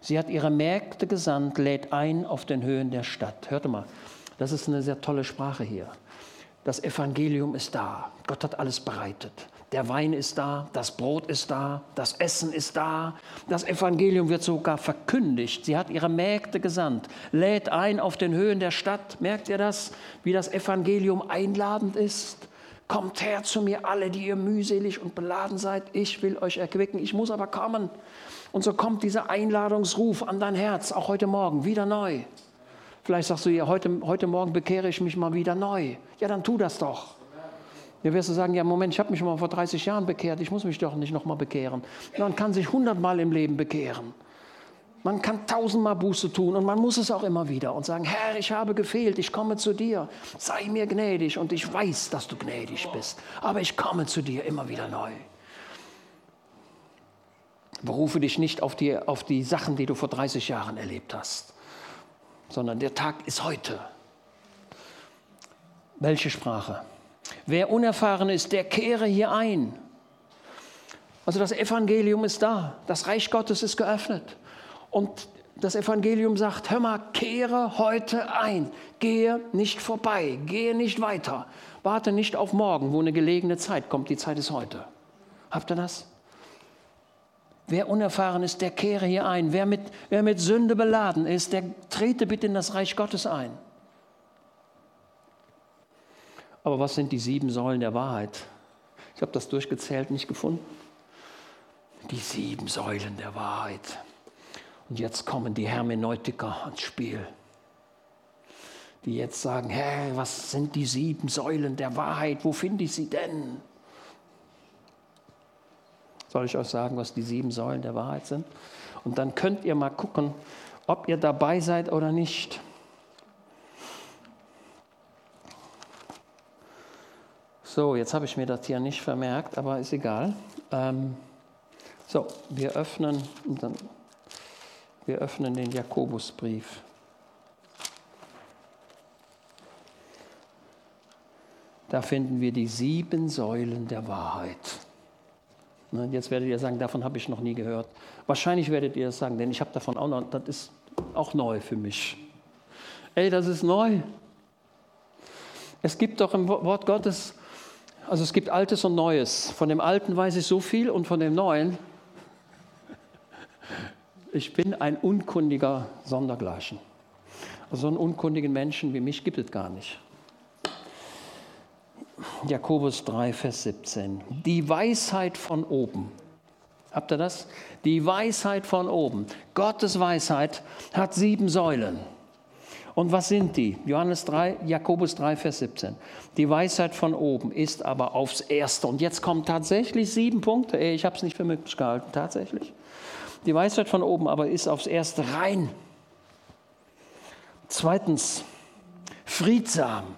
Sie hat ihre Mägde gesandt, lädt ein auf den Höhen der Stadt. Hörte mal, das ist eine sehr tolle Sprache hier. Das Evangelium ist da. Gott hat alles bereitet. Der Wein ist da, das Brot ist da, das Essen ist da. Das Evangelium wird sogar verkündigt. Sie hat ihre Mägde gesandt, lädt ein auf den Höhen der Stadt. Merkt ihr das, wie das Evangelium einladend ist? Kommt her zu mir alle, die ihr mühselig und beladen seid. Ich will euch erquicken. Ich muss aber kommen. Und so kommt dieser Einladungsruf an dein Herz, auch heute Morgen, wieder neu. Vielleicht sagst du ja, heute, heute Morgen bekehre ich mich mal wieder neu. Ja, dann tu das doch. Ja, wirst du sagen, ja, Moment, ich habe mich mal vor 30 Jahren bekehrt, ich muss mich doch nicht nochmal bekehren. Man kann sich hundertmal im Leben bekehren. Man kann tausendmal Buße tun und man muss es auch immer wieder und sagen, Herr, ich habe gefehlt, ich komme zu dir, sei mir gnädig und ich weiß, dass du gnädig bist, aber ich komme zu dir immer wieder neu. Berufe dich nicht auf die, auf die Sachen, die du vor 30 Jahren erlebt hast, sondern der Tag ist heute. Welche Sprache? Wer unerfahren ist, der kehre hier ein. Also das Evangelium ist da, das Reich Gottes ist geöffnet. Und das Evangelium sagt, hör mal, kehre heute ein, gehe nicht vorbei, gehe nicht weiter, warte nicht auf morgen, wo eine gelegene Zeit kommt, die Zeit ist heute. Habt ihr das? Wer unerfahren ist, der kehre hier ein. Wer mit, wer mit Sünde beladen ist, der trete bitte in das Reich Gottes ein. Aber was sind die sieben Säulen der Wahrheit? Ich habe das durchgezählt, nicht gefunden. Die sieben Säulen der Wahrheit. Und jetzt kommen die Hermeneutiker ans Spiel, die jetzt sagen, Herr, was sind die sieben Säulen der Wahrheit? Wo finde ich sie denn? Soll ich euch sagen, was die sieben Säulen der Wahrheit sind? Und dann könnt ihr mal gucken, ob ihr dabei seid oder nicht. So, jetzt habe ich mir das hier nicht vermerkt, aber ist egal. Ähm, so, wir öffnen, dann, wir öffnen den Jakobusbrief. da finden wir die sieben Säulen der Wahrheit. Ne, jetzt werdet ihr sagen, davon habe ich noch nie gehört. Wahrscheinlich werdet ihr das sagen, denn ich habe davon auch noch, das ist auch neu für mich. Ey, das ist neu. Es gibt doch im Wort Gottes, also es gibt Altes und Neues. Von dem Alten weiß ich so viel und von dem Neuen, ich bin ein unkundiger Sondergleichen. So einen unkundigen Menschen wie mich gibt es gar nicht. Jakobus 3, Vers 17. Die Weisheit von oben. Habt ihr das? Die Weisheit von oben. Gottes Weisheit hat sieben Säulen. Und was sind die? Johannes 3, Jakobus 3, Vers 17. Die Weisheit von oben ist aber aufs Erste. Und jetzt kommen tatsächlich sieben Punkte. Ich habe es nicht für möglich gehalten, tatsächlich. Die Weisheit von oben aber ist aufs Erste rein. Zweitens, friedsam.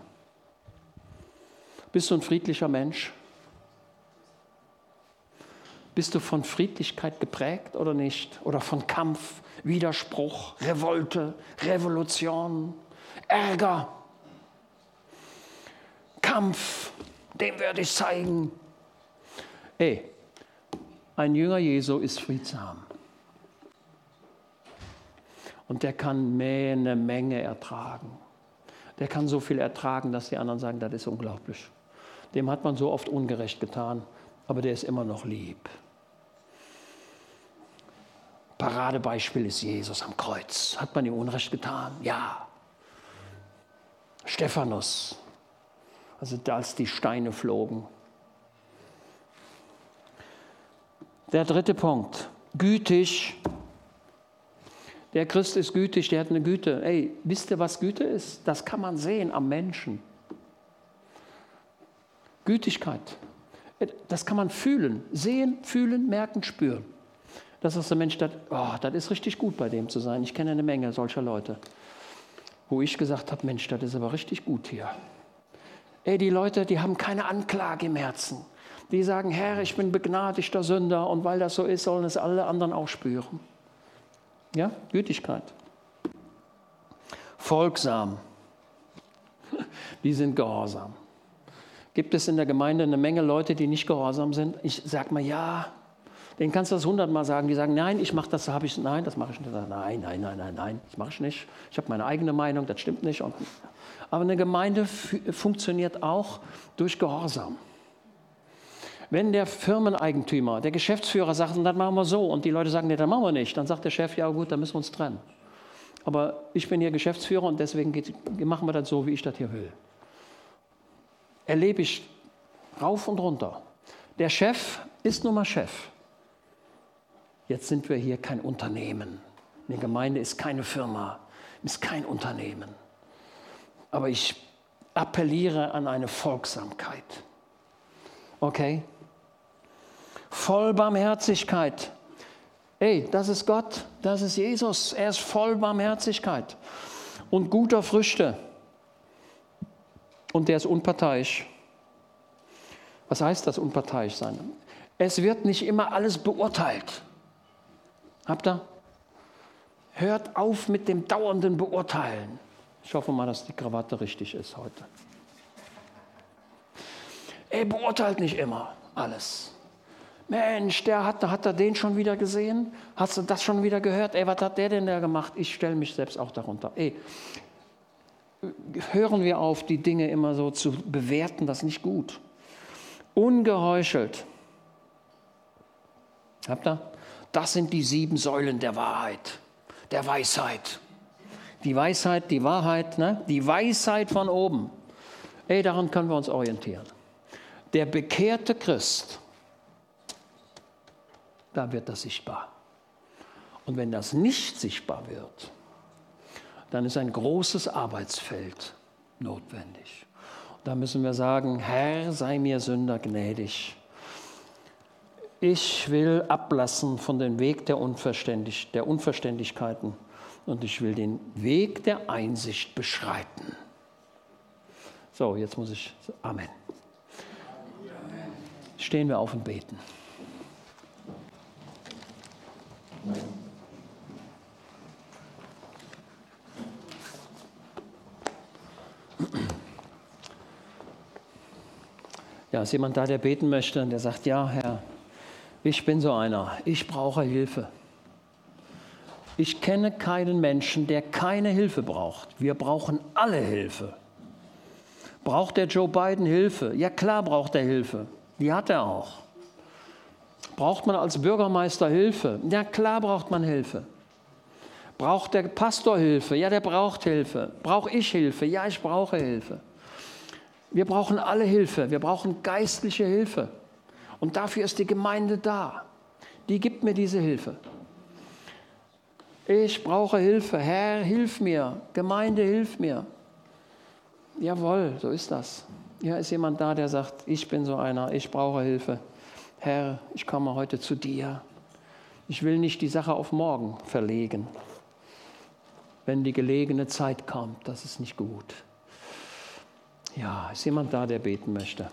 Bist du ein friedlicher Mensch? Bist du von Friedlichkeit geprägt oder nicht? Oder von Kampf, Widerspruch, Revolte, Revolution, Ärger, Kampf, dem werde ich zeigen. Ey, ein Jünger Jesu ist friedsam. Und der kann eine Menge ertragen. Der kann so viel ertragen, dass die anderen sagen, das ist unglaublich. Dem hat man so oft ungerecht getan, aber der ist immer noch lieb. Paradebeispiel ist Jesus am Kreuz. Hat man ihm Unrecht getan? Ja. Stephanus, also als die Steine flogen. Der dritte Punkt, gütig. Der Christ ist gütig, der hat eine Güte. Ey, wisst ihr, was Güte ist? Das kann man sehen am Menschen. Gütigkeit. Das kann man fühlen, sehen, fühlen, merken, spüren. Das ist der Mensch, das, oh, das ist richtig gut bei dem zu sein. Ich kenne eine Menge solcher Leute, wo ich gesagt habe, Mensch, das ist aber richtig gut hier. Ey, die Leute, die haben keine Anklage im Herzen. Die sagen, Herr, ich bin begnadigter Sünder und weil das so ist, sollen es alle anderen auch spüren. Ja, Gütigkeit. Folgsam. Die sind gehorsam. Gibt es in der Gemeinde eine Menge Leute, die nicht gehorsam sind? Ich sage mal, ja, den kannst du das hundertmal sagen. Die sagen, nein, ich mache das, habe ich, nein, das mache ich nicht. Nein, nein, nein, nein, nein, das mache ich nicht. Ich habe meine eigene Meinung, das stimmt nicht. Aber eine Gemeinde funktioniert auch durch Gehorsam. Wenn der Firmeneigentümer, der Geschäftsführer sagt, dann machen wir so, und die Leute sagen, nee, dann machen wir nicht, dann sagt der Chef, ja gut, dann müssen wir uns trennen. Aber ich bin hier Geschäftsführer und deswegen geht, machen wir das so, wie ich das hier will. Erlebe ich rauf und runter. Der Chef ist nun mal Chef. Jetzt sind wir hier kein Unternehmen. Eine Gemeinde ist keine Firma, ist kein Unternehmen. Aber ich appelliere an eine Folgsamkeit. Okay? Voll Barmherzigkeit. Ey, das ist Gott, das ist Jesus. Er ist voll Barmherzigkeit und guter Früchte. Und der ist unparteiisch. Was heißt das, unparteiisch sein? Es wird nicht immer alles beurteilt. Habt ihr? Hört auf mit dem dauernden Beurteilen. Ich hoffe mal, dass die Krawatte richtig ist heute. Ey, beurteilt nicht immer alles. Mensch, der hat, hat er den schon wieder gesehen? Hast du das schon wieder gehört? Ey, was hat der denn da gemacht? Ich stelle mich selbst auch darunter. Ey, hören wir auf, die Dinge immer so zu bewerten, das ist nicht gut. Ungeheuchelt. Habt ihr? Das sind die sieben Säulen der Wahrheit, der Weisheit. Die Weisheit, die Wahrheit, ne? die Weisheit von oben. Ey, daran können wir uns orientieren. Der bekehrte Christ, da wird das sichtbar. Und wenn das nicht sichtbar wird, dann ist ein großes Arbeitsfeld notwendig. Da müssen wir sagen, Herr, sei mir Sünder gnädig ich will ablassen von dem Weg der, Unverständig, der Unverständigkeiten und ich will den Weg der Einsicht beschreiten. So, jetzt muss ich. Amen. Stehen wir auf und beten. Ja, ist jemand da, der beten möchte und der sagt, ja, Herr, ich bin so einer, ich brauche Hilfe. Ich kenne keinen Menschen, der keine Hilfe braucht. Wir brauchen alle Hilfe. Braucht der Joe Biden Hilfe? Ja klar braucht er Hilfe. Die hat er auch. Braucht man als Bürgermeister Hilfe? Ja klar braucht man Hilfe. Braucht der Pastor Hilfe? Ja, der braucht Hilfe. Brauche ich Hilfe? Ja, ich brauche Hilfe. Wir brauchen alle Hilfe. Wir brauchen geistliche Hilfe. Und dafür ist die Gemeinde da. Die gibt mir diese Hilfe. Ich brauche Hilfe. Herr, hilf mir. Gemeinde, hilf mir. Jawohl, so ist das. Ja, ist jemand da, der sagt, ich bin so einer, ich brauche Hilfe. Herr, ich komme heute zu dir. Ich will nicht die Sache auf morgen verlegen. Wenn die gelegene Zeit kommt, das ist nicht gut. Ja, ist jemand da, der beten möchte?